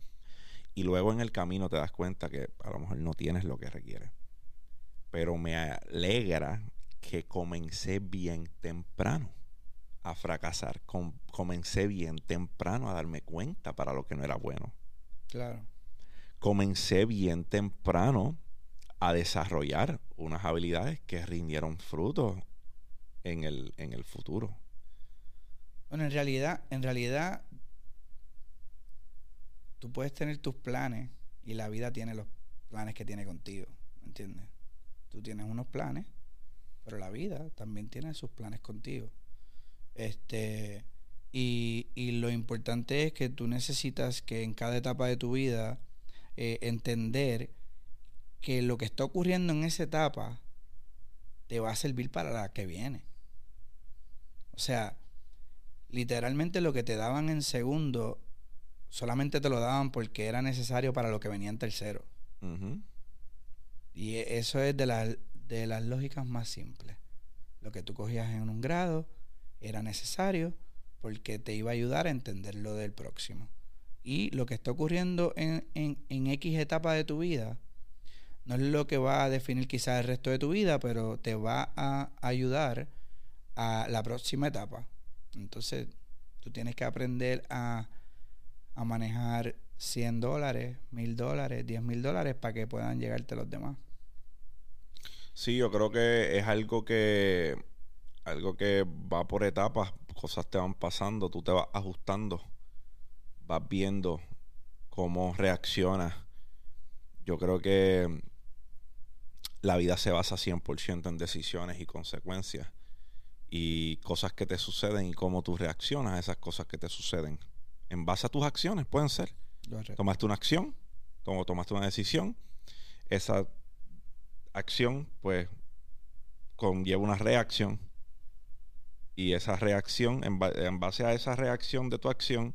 Y luego en el camino te das cuenta que a lo mejor no tienes lo que requiere. Pero me alegra que comencé bien temprano a fracasar. comencé bien temprano a darme cuenta para lo que no era bueno. Claro. Comencé bien temprano a desarrollar unas habilidades que rindieron frutos en el, en el futuro. Bueno, en realidad, en realidad, tú puedes tener tus planes y la vida tiene los planes que tiene contigo, ¿me entiendes? Tú tienes unos planes, pero la vida también tiene sus planes contigo. Este, y, y lo importante es que tú necesitas que en cada etapa de tu vida eh, entender que lo que está ocurriendo en esa etapa te va a servir para la que viene. O sea, literalmente lo que te daban en segundo solamente te lo daban porque era necesario para lo que venía en tercero. Y e, eso es de, de las lógicas más simples. Lo que tú cogías en un grado era necesario porque te iba a ayudar a entender lo del próximo. Y lo que está ocurriendo en, en, en X etapa de tu vida no es lo que va a definir quizás el resto de tu vida, pero te va a ayudar a la próxima etapa. Entonces, tú tienes que aprender a, a manejar 100 dólares, 1000 dólares, 10 mil dólares para que puedan llegarte los demás. Sí, yo creo que es algo que algo que va por etapas, cosas te van pasando, tú te vas ajustando, vas viendo cómo reaccionas. Yo creo que la vida se basa 100% en decisiones y consecuencias y cosas que te suceden y cómo tú reaccionas a esas cosas que te suceden. En base a tus acciones, pueden ser. Tomaste una acción, tomaste una decisión, esa acción pues conlleva una reacción y esa reacción, en, en base a esa reacción de tu acción,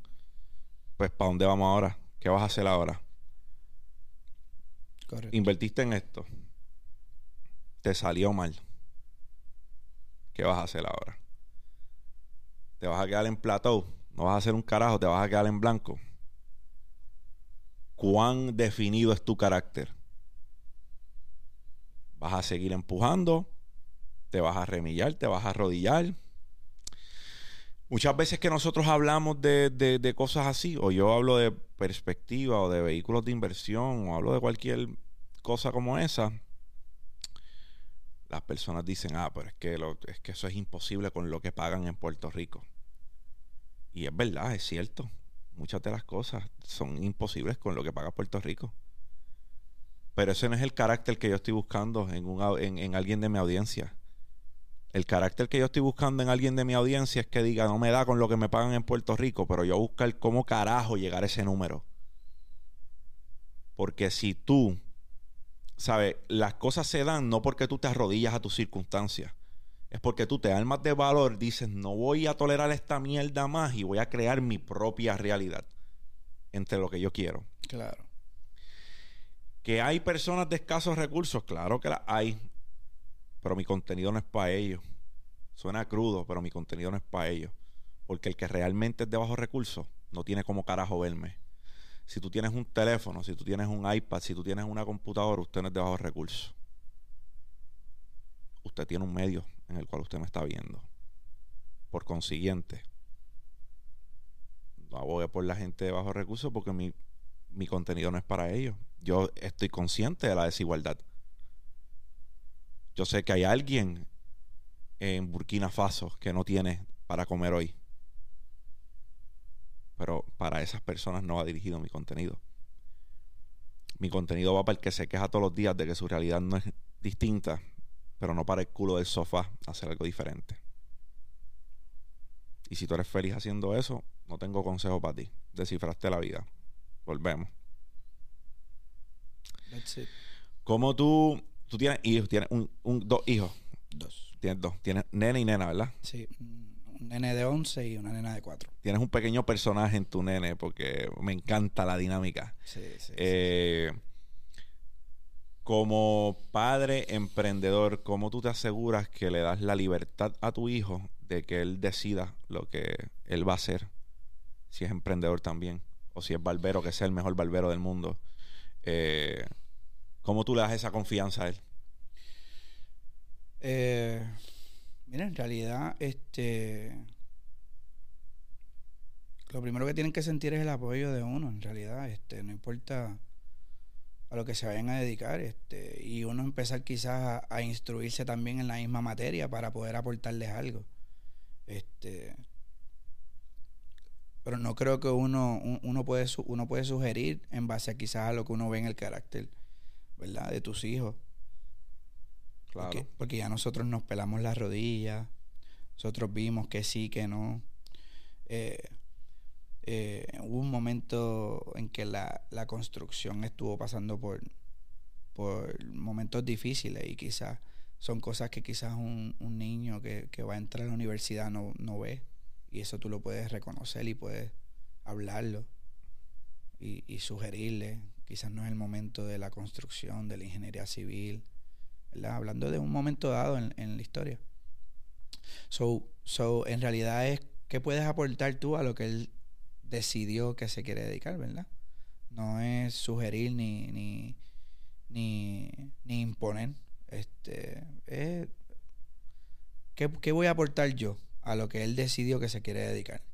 pues ¿para dónde vamos ahora? ¿Qué vas a hacer ahora? Invertiste en esto te salió mal. ¿Qué vas a hacer ahora? ¿Te vas a quedar en plató? ¿No vas a hacer un carajo? ¿Te vas a quedar en blanco? ¿Cuán definido es tu carácter? ¿Vas a seguir empujando? ¿Te vas a remillar? ¿Te vas a arrodillar? Muchas veces que nosotros hablamos de, de, cosas así, o yo hablo de perspectiva, o de vehículos de inversión, o hablo de cualquier cosa como esa, las personas dicen, ah, pero es que, es que eso es imposible con lo que pagan en Puerto Rico. Y es verdad, es cierto. Muchas de las cosas son imposibles con lo que paga Puerto Rico. Pero ese no es el carácter que yo estoy buscando en, un, en, alguien de mi audiencia. El carácter que yo estoy buscando en alguien de mi audiencia es que diga, no me da con lo que me pagan en Puerto Rico, pero yo busco el cómo carajo llegar a ese número. Porque si tú ¿sabes? Las cosas se dan no porque tú te arrodillas a tus circunstancias. Es porque tú te armas de valor, dices, no voy a tolerar esta mierda más y voy a crear mi propia realidad entre lo que yo quiero. Claro. Que hay personas de escasos recursos, claro que las hay, pero mi contenido no es para ellos. Suena crudo, pero mi contenido no es para ellos. Porque el que realmente es de bajos recursos no tiene como carajo verme. Si tú tienes un teléfono, si tú tienes un iPad, si tú tienes una computadora, usted no es de bajos recursos. Usted tiene un medio en el cual usted me está viendo. Por consiguiente, no voy a por la gente de bajos recursos porque mi, mi contenido no es para ellos. Yo estoy consciente de la desigualdad. Yo sé que hay alguien en Burkina Faso que no tiene para comer hoy pero para esas personas no va dirigido mi contenido. Mi contenido va para el que se queja todos los días de que su realidad no es distinta, pero no para el culo del sofá hacer algo diferente. Y si tú eres feliz haciendo eso, no tengo consejo para ti. Descifraste la vida. Volvemos. That's it. ¿Cómo tú, tú tienes hijos? Tienes un, un- dos hijos. Dos. Tienes dos. Tienes nena y nena, ¿verdad? Sí. Un nene de 11 y una nena de 4. Tienes un pequeño personaje en tu nene porque me encanta la dinámica. Sí, sí. Eh, como padre emprendedor, ¿cómo tú te aseguras que le das la libertad a tu hijo de que él decida lo que él va a hacer? Si es emprendedor también, o si es barbero, que sea el mejor barbero del mundo. Eh, ¿Cómo tú le das esa confianza a él? Eh, mira, en realidad, este. Lo primero que tienen que sentir es el apoyo de uno, en realidad, este, no importa a lo que se vayan a dedicar, este, y uno empezar quizás a, instruirse también en la misma materia para poder aportarles algo. Este, pero no creo que uno, un- uno puede uno puede sugerir en base a quizás a lo que uno ve en el carácter, ¿verdad? de tus hijos. Claro. Porque, porque ya nosotros nos pelamos las rodillas, nosotros vimos que sí, que no. Eh, eh, hubo un momento en que la, la construcción estuvo pasando por, por momentos difíciles y quizás son cosas que quizás un, un niño que, que va a entrar a la universidad no, no ve. Y eso tú lo puedes reconocer y puedes hablarlo y, y sugerirle. Quizás no es el momento de la construcción, de la ingeniería civil, ¿verdad? Hablando de un momento dado en, en la historia. So, so, en realidad es qué puedes aportar tú a lo que él decidió que se quiere dedicar, ¿verdad? No es sugerir ni, ni, ni, ni imponer. Este, es, ¿qué, ¿Qué voy a aportar yo a lo que él decidió que se quiere dedicar?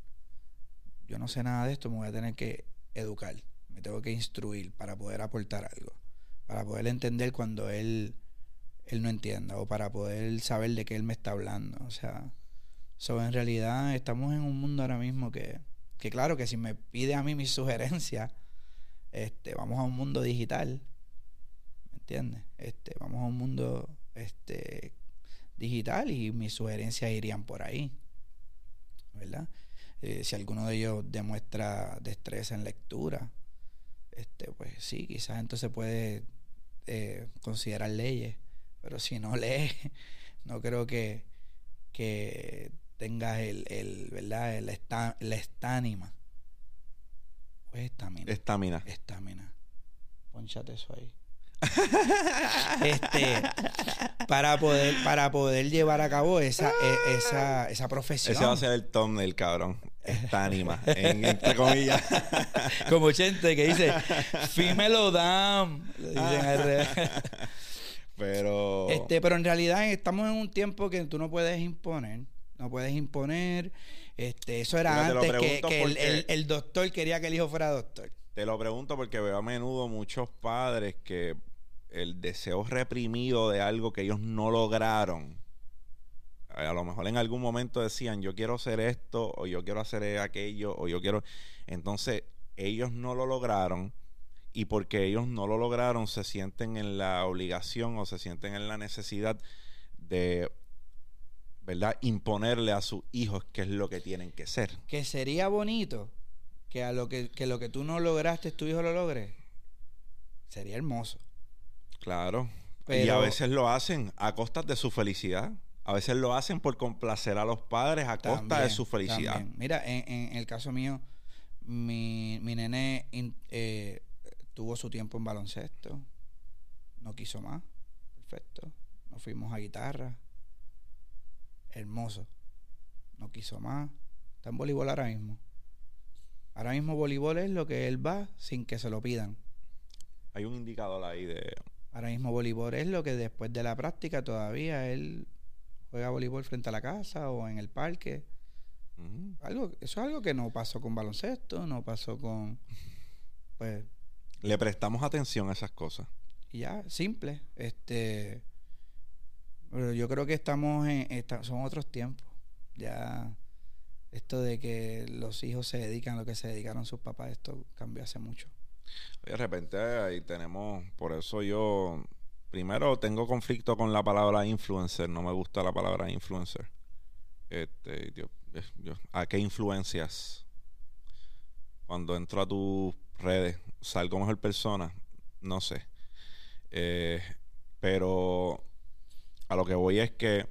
Yo no sé nada de esto, me voy a tener que educar, me tengo que instruir para poder aportar algo, para poder entender cuando él él no entienda o para poder saber de qué él me está hablando. O sea, so, en realidad estamos en un mundo ahora mismo que, que claro que si me pide a mí mis sugerencias, este, vamos a un mundo digital, ¿me entiendes? Este, vamos a un mundo este, digital y mis sugerencias irían por ahí, ¿verdad? Eh, si alguno de ellos demuestra destreza en lectura, este, pues sí, quizás entonces puede eh, considerar leyes pero si no lees, no creo que, que tengas el, el ¿verdad? El esta, la estánima. Pues estamina. Estamina. Estamina. Ponchate eso ahí. este para poder para poder llevar a cabo esa e- esa esa profesión Ese va a ser el thumbnail, cabrón. Estamina. en, entre comillas. como gente que dice fímelo dam le dicen al revés. Pero. Este, pero en realidad estamos en un tiempo que tú no puedes imponer. No puedes imponer. Este, eso era antes que, el- el doctor quería que el hijo fuera doctor. Te lo pregunto porque veo a menudo muchos padres que el deseo reprimido de algo que ellos no lograron, a lo mejor en algún momento decían, yo quiero hacer esto, o yo quiero hacer aquello, o yo quiero... Entonces, ellos no lo lograron y porque ellos no lo lograron se sienten en la obligación o se sienten en la necesidad de, ¿verdad?, imponerle a sus hijos qué es lo que tienen que ser. Que sería bonito que a lo que, que lo que tú no lograste, tu hijo lo logre. Sería hermoso. Claro. y a veces lo hacen a costas de su felicidad. A veces lo hacen por complacer a los padres a costa de su felicidad. también. Mira, en, en el caso mío, mi, mi nene in- eh, tuvo su tiempo en baloncesto. No quiso más. Perfecto. Nos fuimos a guitarra. Hermoso. No quiso más. Está en voleibol ahora mismo. Ahora mismo voleibol es lo que él va sin que se lo pidan. Hay un indicador ahí de... Ahora mismo voleibol es lo que después de la práctica todavía él juega voleibol frente a la casa o en el parque. Algo eso es algo que no pasó con baloncesto no pasó con pues Le prestamos atención a esas cosas. y ya simple este pero yo creo que estamos en esta- son otros tiempos ya esto de que los hijos se dedican a lo que se dedicaron sus papás esto cambió hace mucho De repente ahí tenemos... Por eso yo... Primero tengo conflicto con la palabra influencer. No me gusta la palabra influencer. Este, yo- yo- ¿A qué influencias? Cuando entro a tus redes, salgo mejor persona, no sé. Eh, pero a lo que voy es que,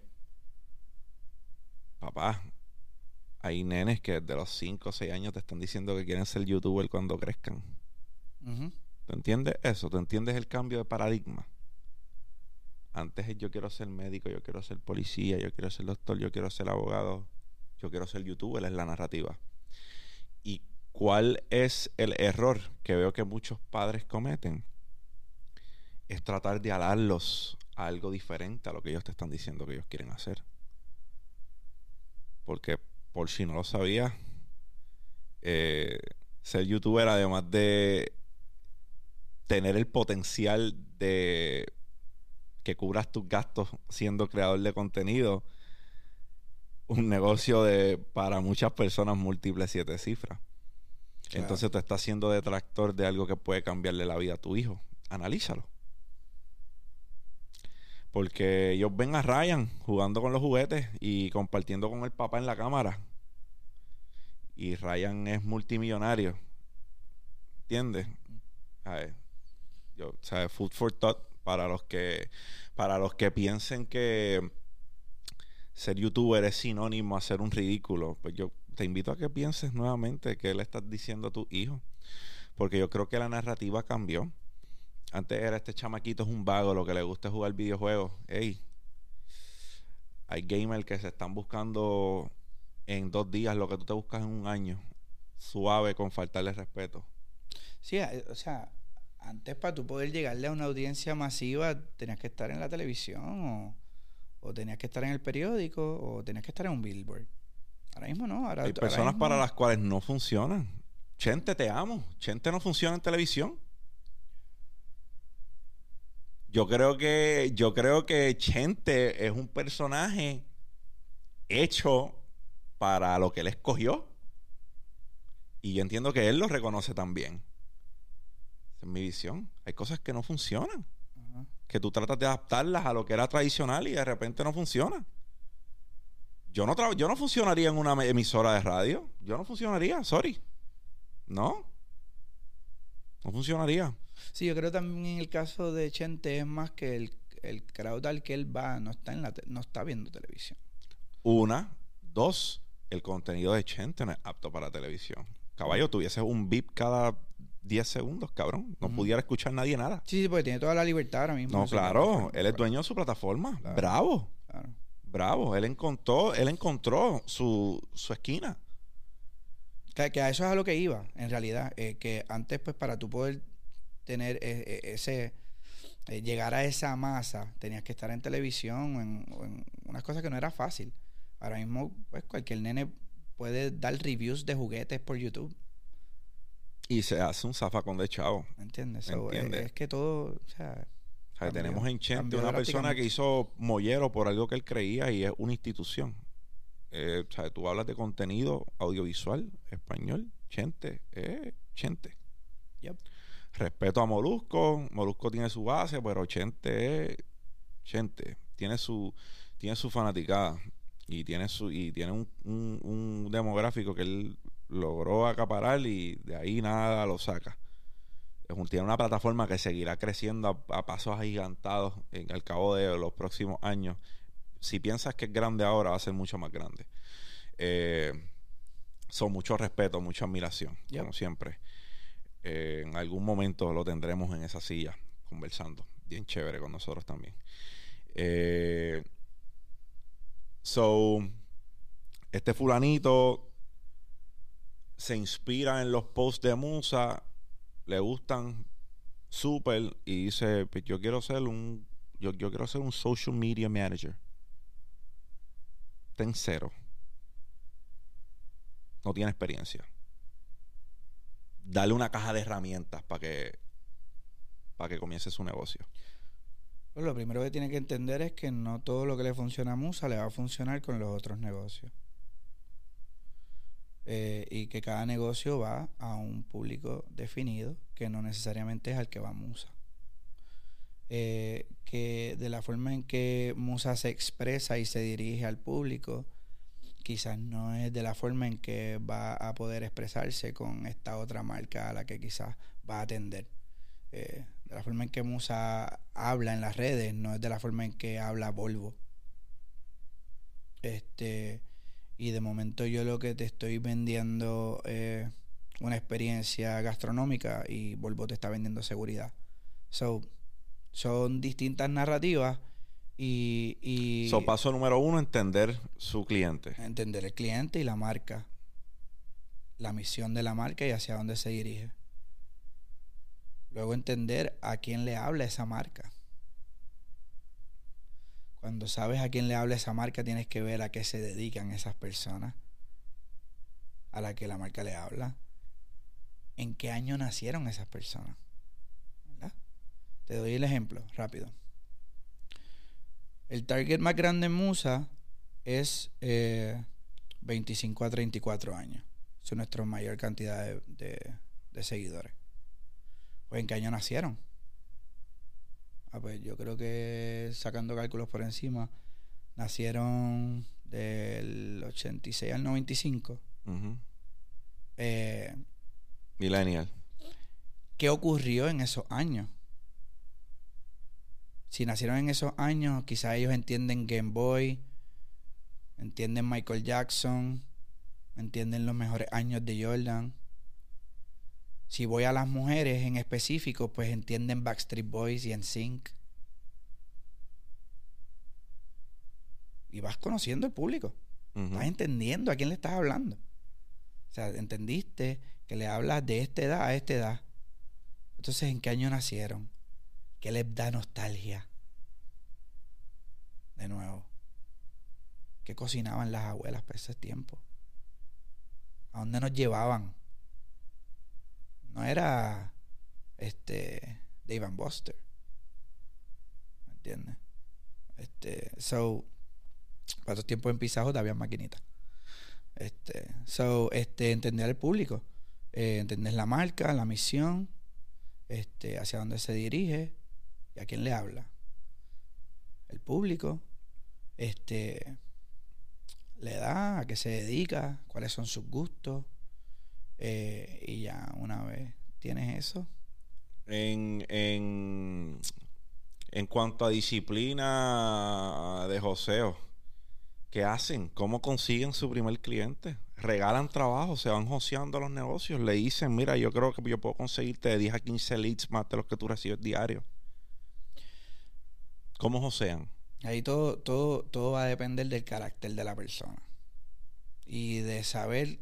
papá, hay nenes que desde los 5 o 6 años te están diciendo que quieren ser youtuber cuando crezcan. ¿Tú entiendes eso? ¿Tú entiendes el cambio de paradigma? Antes es yo quiero ser médico, yo quiero ser policía, yo quiero ser doctor, yo quiero ser abogado, yo quiero ser youtuber, es la narrativa. ¿Y cuál es el error que veo que muchos padres cometen? Es tratar de alarlos a algo diferente a lo que ellos te están diciendo que ellos quieren hacer. Porque por si no lo sabía, eh, ser youtuber, además de tener el potencial de que cubras tus gastos siendo creador de contenido, un negocio de para muchas personas múltiples siete cifras. Entonces tú estás siendo detractor de algo que puede cambiarle la vida a tu hijo. Analízalo. Porque ellos ven a Ryan jugando con los juguetes y compartiendo con el papá en la cámara. Y Ryan es multimillonario. ¿Entiendes? Yo, ¿sabes? Food for thought para los que para los que piensen que ser youtuber es sinónimo a ser un ridículo. Pues yo te invito a que pienses nuevamente qué le estás diciendo a tu hijo. Porque yo creo que la narrativa cambió. Antes era este chamaquito es un vago, lo que le gusta es jugar videojuegos. Ey, hay gamers que se están buscando en dos días lo que tú te buscas en un año. Suave con faltarle respeto. Sí, eh, o sea, antes para tú poder llegarle a una audiencia masiva tenías que estar en la televisión o, o tenías que estar en el periódico o tenías que estar en un billboard. Ahora mismo no. Ahora, hay personas para las cuales no funcionan. Chente, te amo. Chente no funciona en televisión. Yo creo que yo creo que Chente es un personaje hecho para lo que él escogió. Y yo entiendo que él lo reconoce también. Mi visión. Hay cosas que no funcionan. Que tú tratas de adaptarlas a lo que era tradicional y de repente no funciona. Yo no, yo no funcionaría en una emisora de radio. Yo no funcionaría, sorry. No. No funcionaría. Sí, yo creo también en el caso de Chente es más que el, el crowd al que él va no está, en la no está viendo televisión. Una. Dos. El contenido de Chente no es apto para televisión. Caballo, tuviese un beep cada 10 segundos, cabrón. No pudiera escuchar nadie nada. Sí, sí, porque tiene toda la libertad ahora mismo. No, claro. Él es dueño de su plataforma. Bravo. Bravo. Él encontró, él encontró su, su esquina. Que, a eso es a lo que iba, en realidad. Eh, que antes, pues, para tú poder tener e, e, ese eh, llegar a esa masa, tenías que estar en televisión o en, unas cosas que no era fácil. Ahora mismo, pues cualquier nene puede dar reviews de juguetes por YouTube. Y se hace un zafacón de chavo. ¿Entiendes? Es, que todo, o sea, tenemos en Chente una persona que hizo mollero por algo que él creía y es una institución. Eh, o sea, tú hablas de contenido audiovisual español, Chente, eh, Chente. Yep respeto a Molusco, Molusco tiene su base, pero Chente es Chente, tiene su tiene su fanaticada y tiene su y tiene un, un, demográfico que él logró acaparar y de ahí nada lo saca. Tiene una plataforma que seguirá creciendo a, pasos agigantados en el cabo de los próximos años. Si piensas que es grande ahora, va a ser mucho más grande. Eh, son mucho respeto, mucha admiración, como siempre. Eh, en algún momento lo tendremos en esa silla conversando. Bien chévere con nosotros también. Eh, so, este fulanito se inspira en los posts de Musa, le gustan súper y dice, pues yo quiero ser un, yo, yo quiero ser un social media manager. Ten cero. No tiene experiencia darle una caja de herramientas para que, para que comience su negocio. Pues lo primero que tiene que entender es que no todo lo que le funciona a Musa le va a funcionar con los otros negocios. Eh, y que cada negocio va a un público definido que no necesariamente es al que va Musa. Eh, que de la forma en que Musa se expresa y se dirige al público, quizás no es de la forma en que va a poder expresarse con esta otra marca a la que quizás va a atender. Eh, de la forma en que Musa habla en las redes no es de la forma en que habla Volvo. Este, y de momento yo lo que te estoy vendiendo es una experiencia gastronómica y Volvo te está vendiendo seguridad. So, son distintas narrativas y... y so, paso número uno, entender su cliente. Entender el cliente y la marca. La misión de la marca y hacia dónde se dirige. Luego entender a quién le habla esa marca. Cuando sabes a quién le habla esa marca, tienes que ver a qué se dedican esas personas a la que la marca le habla. En qué año nacieron esas personas. Te doy el ejemplo, rápido. El target más grande en Musa es 25 eh, a 34 años. Es nuestra mayor cantidad de seguidores. Pues en qué año nacieron. Ah, pues yo creo que sacando cálculos por encima, nacieron del 86 al 95. eh, Millennial. ¿Qué ocurrió en esos años? Si nacieron en esos años, quizás ellos entienden Game Boy, entienden Michael Jackson, entienden los mejores años de Jordan. Si voy a las mujeres en específico, pues entienden Backstreet Boys y NSYNC. Y vas conociendo el público. Vas entendiendo a quién le estás hablando. O sea, entendiste que le hablas de esta edad a esta edad. Entonces, ¿en qué año nacieron? ¿Qué les da nostalgia? De nuevo. ¿Qué cocinaban las abuelas para ese tiempo? ¿A dónde nos llevaban? No era este Dave and Buster. ¿Me entiendes? Este, so, para esos tiempos en Pizza había maquinitas. Este, so, este, entender el público, eh, entender la marca, la misión, este, hacia dónde se dirige y a quién le habla. El público, este, le da, a qué se dedica, cuáles son sus gustos, eh, y ya una vez tienes eso. En, en, en cuanto a disciplina de joseo, ¿qué hacen? ¿Cómo consiguen su primer cliente? ¿Regalan trabajo? ¿Se van joseando los negocios? Le dicen, mira, yo creo que yo puedo conseguirte de 10 a 15 leads más de los que tú recibes diario. ¿Cómo josean? Ahí todo, todo, todo va a depender del carácter de la persona. Y de saber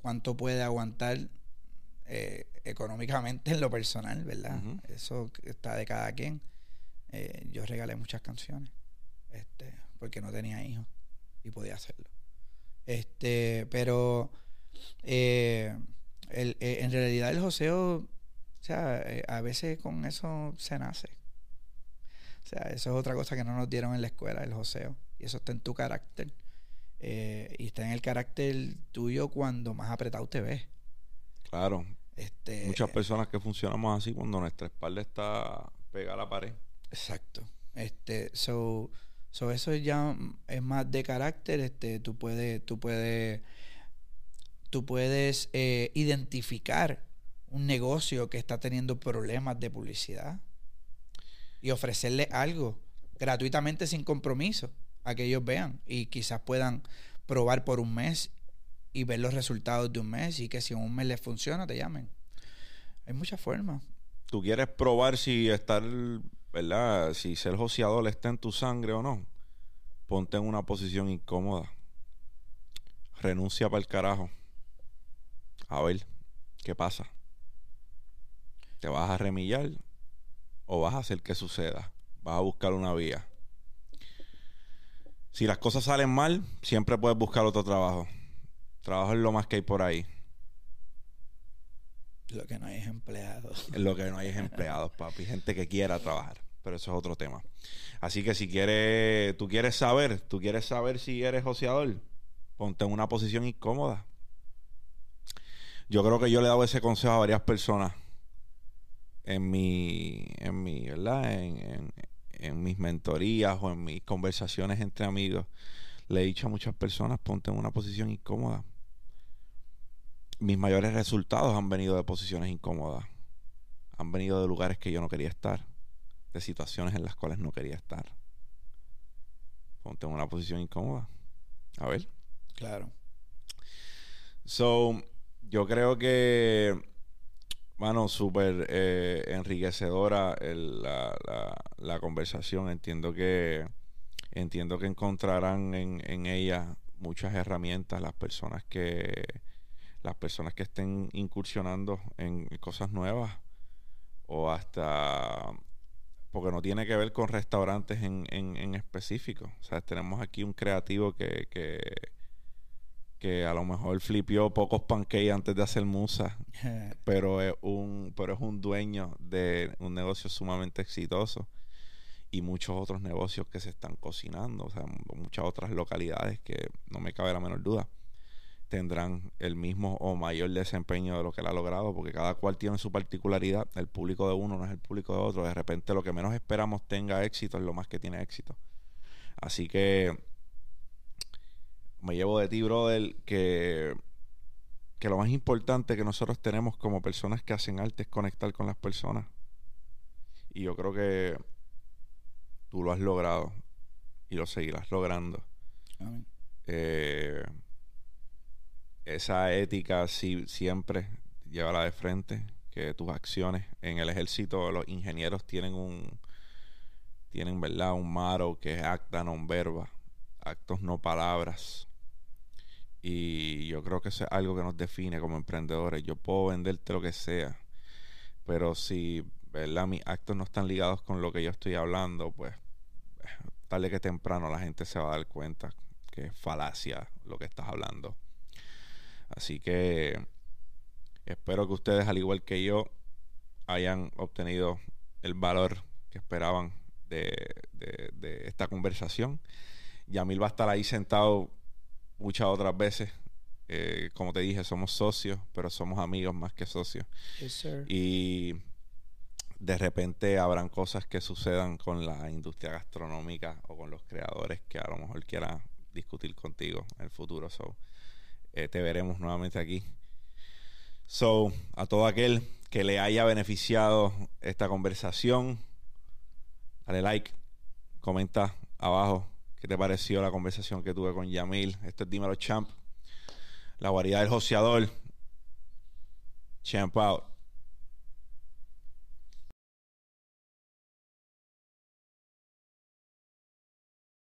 cuánto puede aguantar eh, económicamente en lo personal, ¿verdad? Eso está de cada quien. Eh, yo regalé muchas canciones, este, porque no tenía hijos y podía hacerlo. Este, pero eh, en realidad el joseo, o sea, a veces con eso se nace. O sea, eso es otra cosa que no nos dieron en la escuela, el joseo. Y eso está en tu carácter. Eh, y está en el carácter tuyo cuando más apretado te ves. Claro. Este, Muchas personas que funcionamos así cuando nuestra espalda está pegada a la pared. Exacto. Este, so, so eso ya es más de carácter. Este, tú puedes, tú puedes, tú puedes eh, identificar un negocio que está teniendo problemas de publicidad y ofrecerle algo gratuitamente sin compromiso a que ellos vean y quizás puedan probar por un mes y ver los resultados de un mes y que si un mes les funciona te llamen. Hay muchas formas. Tú quieres probar si estar, ¿verdad? Si ser joseador está en tu sangre o no. Ponte en una posición incómoda. Renuncia para el carajo. A ver, ¿qué pasa? ¿Te vas a remillar o vas a hacer que suceda? Vas a buscar una vía. Si las cosas salen mal, siempre puedes buscar otro trabajo. Trabajo es lo más que hay por ahí. Lo que no hay es empleados. Lo que no hay es empleados, papi. Gente que quiera trabajar. Pero eso es otro tema. Así que si quieres, tú quieres saber, tú quieres saber si eres joseador, ponte en una posición incómoda. Yo creo que yo le he dado ese consejo a varias personas en mi, en mi, ¿verdad? en, en mis mentorías o en mis conversaciones entre amigos, le he dicho a muchas personas, ponte en una posición incómoda. Mis mayores resultados han venido de posiciones incómodas. Han venido de lugares que yo no quería estar. De situaciones en las cuales no quería estar. Ponte en una posición incómoda. A ver. Claro. So, yo creo que, bueno, súper eh, enriquecedora la, la, conversación. Entiendo que entiendo que encontrarán en, en ella muchas herramientas las personas que las personas que estén incursionando en cosas nuevas o hasta porque no tiene que ver con restaurantes en, en, en específico. O sea, tenemos aquí un creativo que, que, que a lo mejor flipió pocos pancakes antes de hacer musa, pero es un, pero es un dueño de un negocio sumamente exitoso y muchos otros negocios que se están cocinando, o sea, muchas otras localidades que no me cabe la menor duda tendrán el mismo o mayor desempeño de lo que él ha logrado, porque cada cual tiene su particularidad, el público de uno no es el público de otro, de repente lo que menos esperamos tenga éxito es lo más que tiene éxito. Así que me llevo de ti, brother, que, que lo más importante que nosotros tenemos como personas que hacen arte es conectar con las personas. Y yo creo que tú lo has logrado y lo seguirás logrando. Eh, esa ética si, siempre llévala de frente, que tus acciones en el ejército, los ingenieros tienen un, tienen, ¿verdad? Un maro que es acta non verba, actos no palabras. Y yo creo que eso es algo que nos define como emprendedores. Yo puedo venderte lo que sea, pero si, ¿verdad? Mis actos no están ligados con lo que yo estoy hablando, pues tarde que temprano la gente se va a dar cuenta que es falacia lo que estás hablando. Así que espero que ustedes, al igual que yo, hayan obtenido el valor que esperaban de, esta conversación. Yamil va a estar ahí sentado muchas otras veces. Eh, como te dije, somos socios, pero somos amigos más que socios. Y de repente habrán cosas que sucedan con la industria gastronómica o con los creadores que a lo mejor quiera discutir contigo en el futuro. So, eh, te veremos nuevamente aquí. So, a todo aquel que le haya beneficiado esta conversación, dale like, comenta abajo qué te pareció la conversación que tuve con Yamil. Esto es Dímelo Champ, la variedad del joseador. Champ out.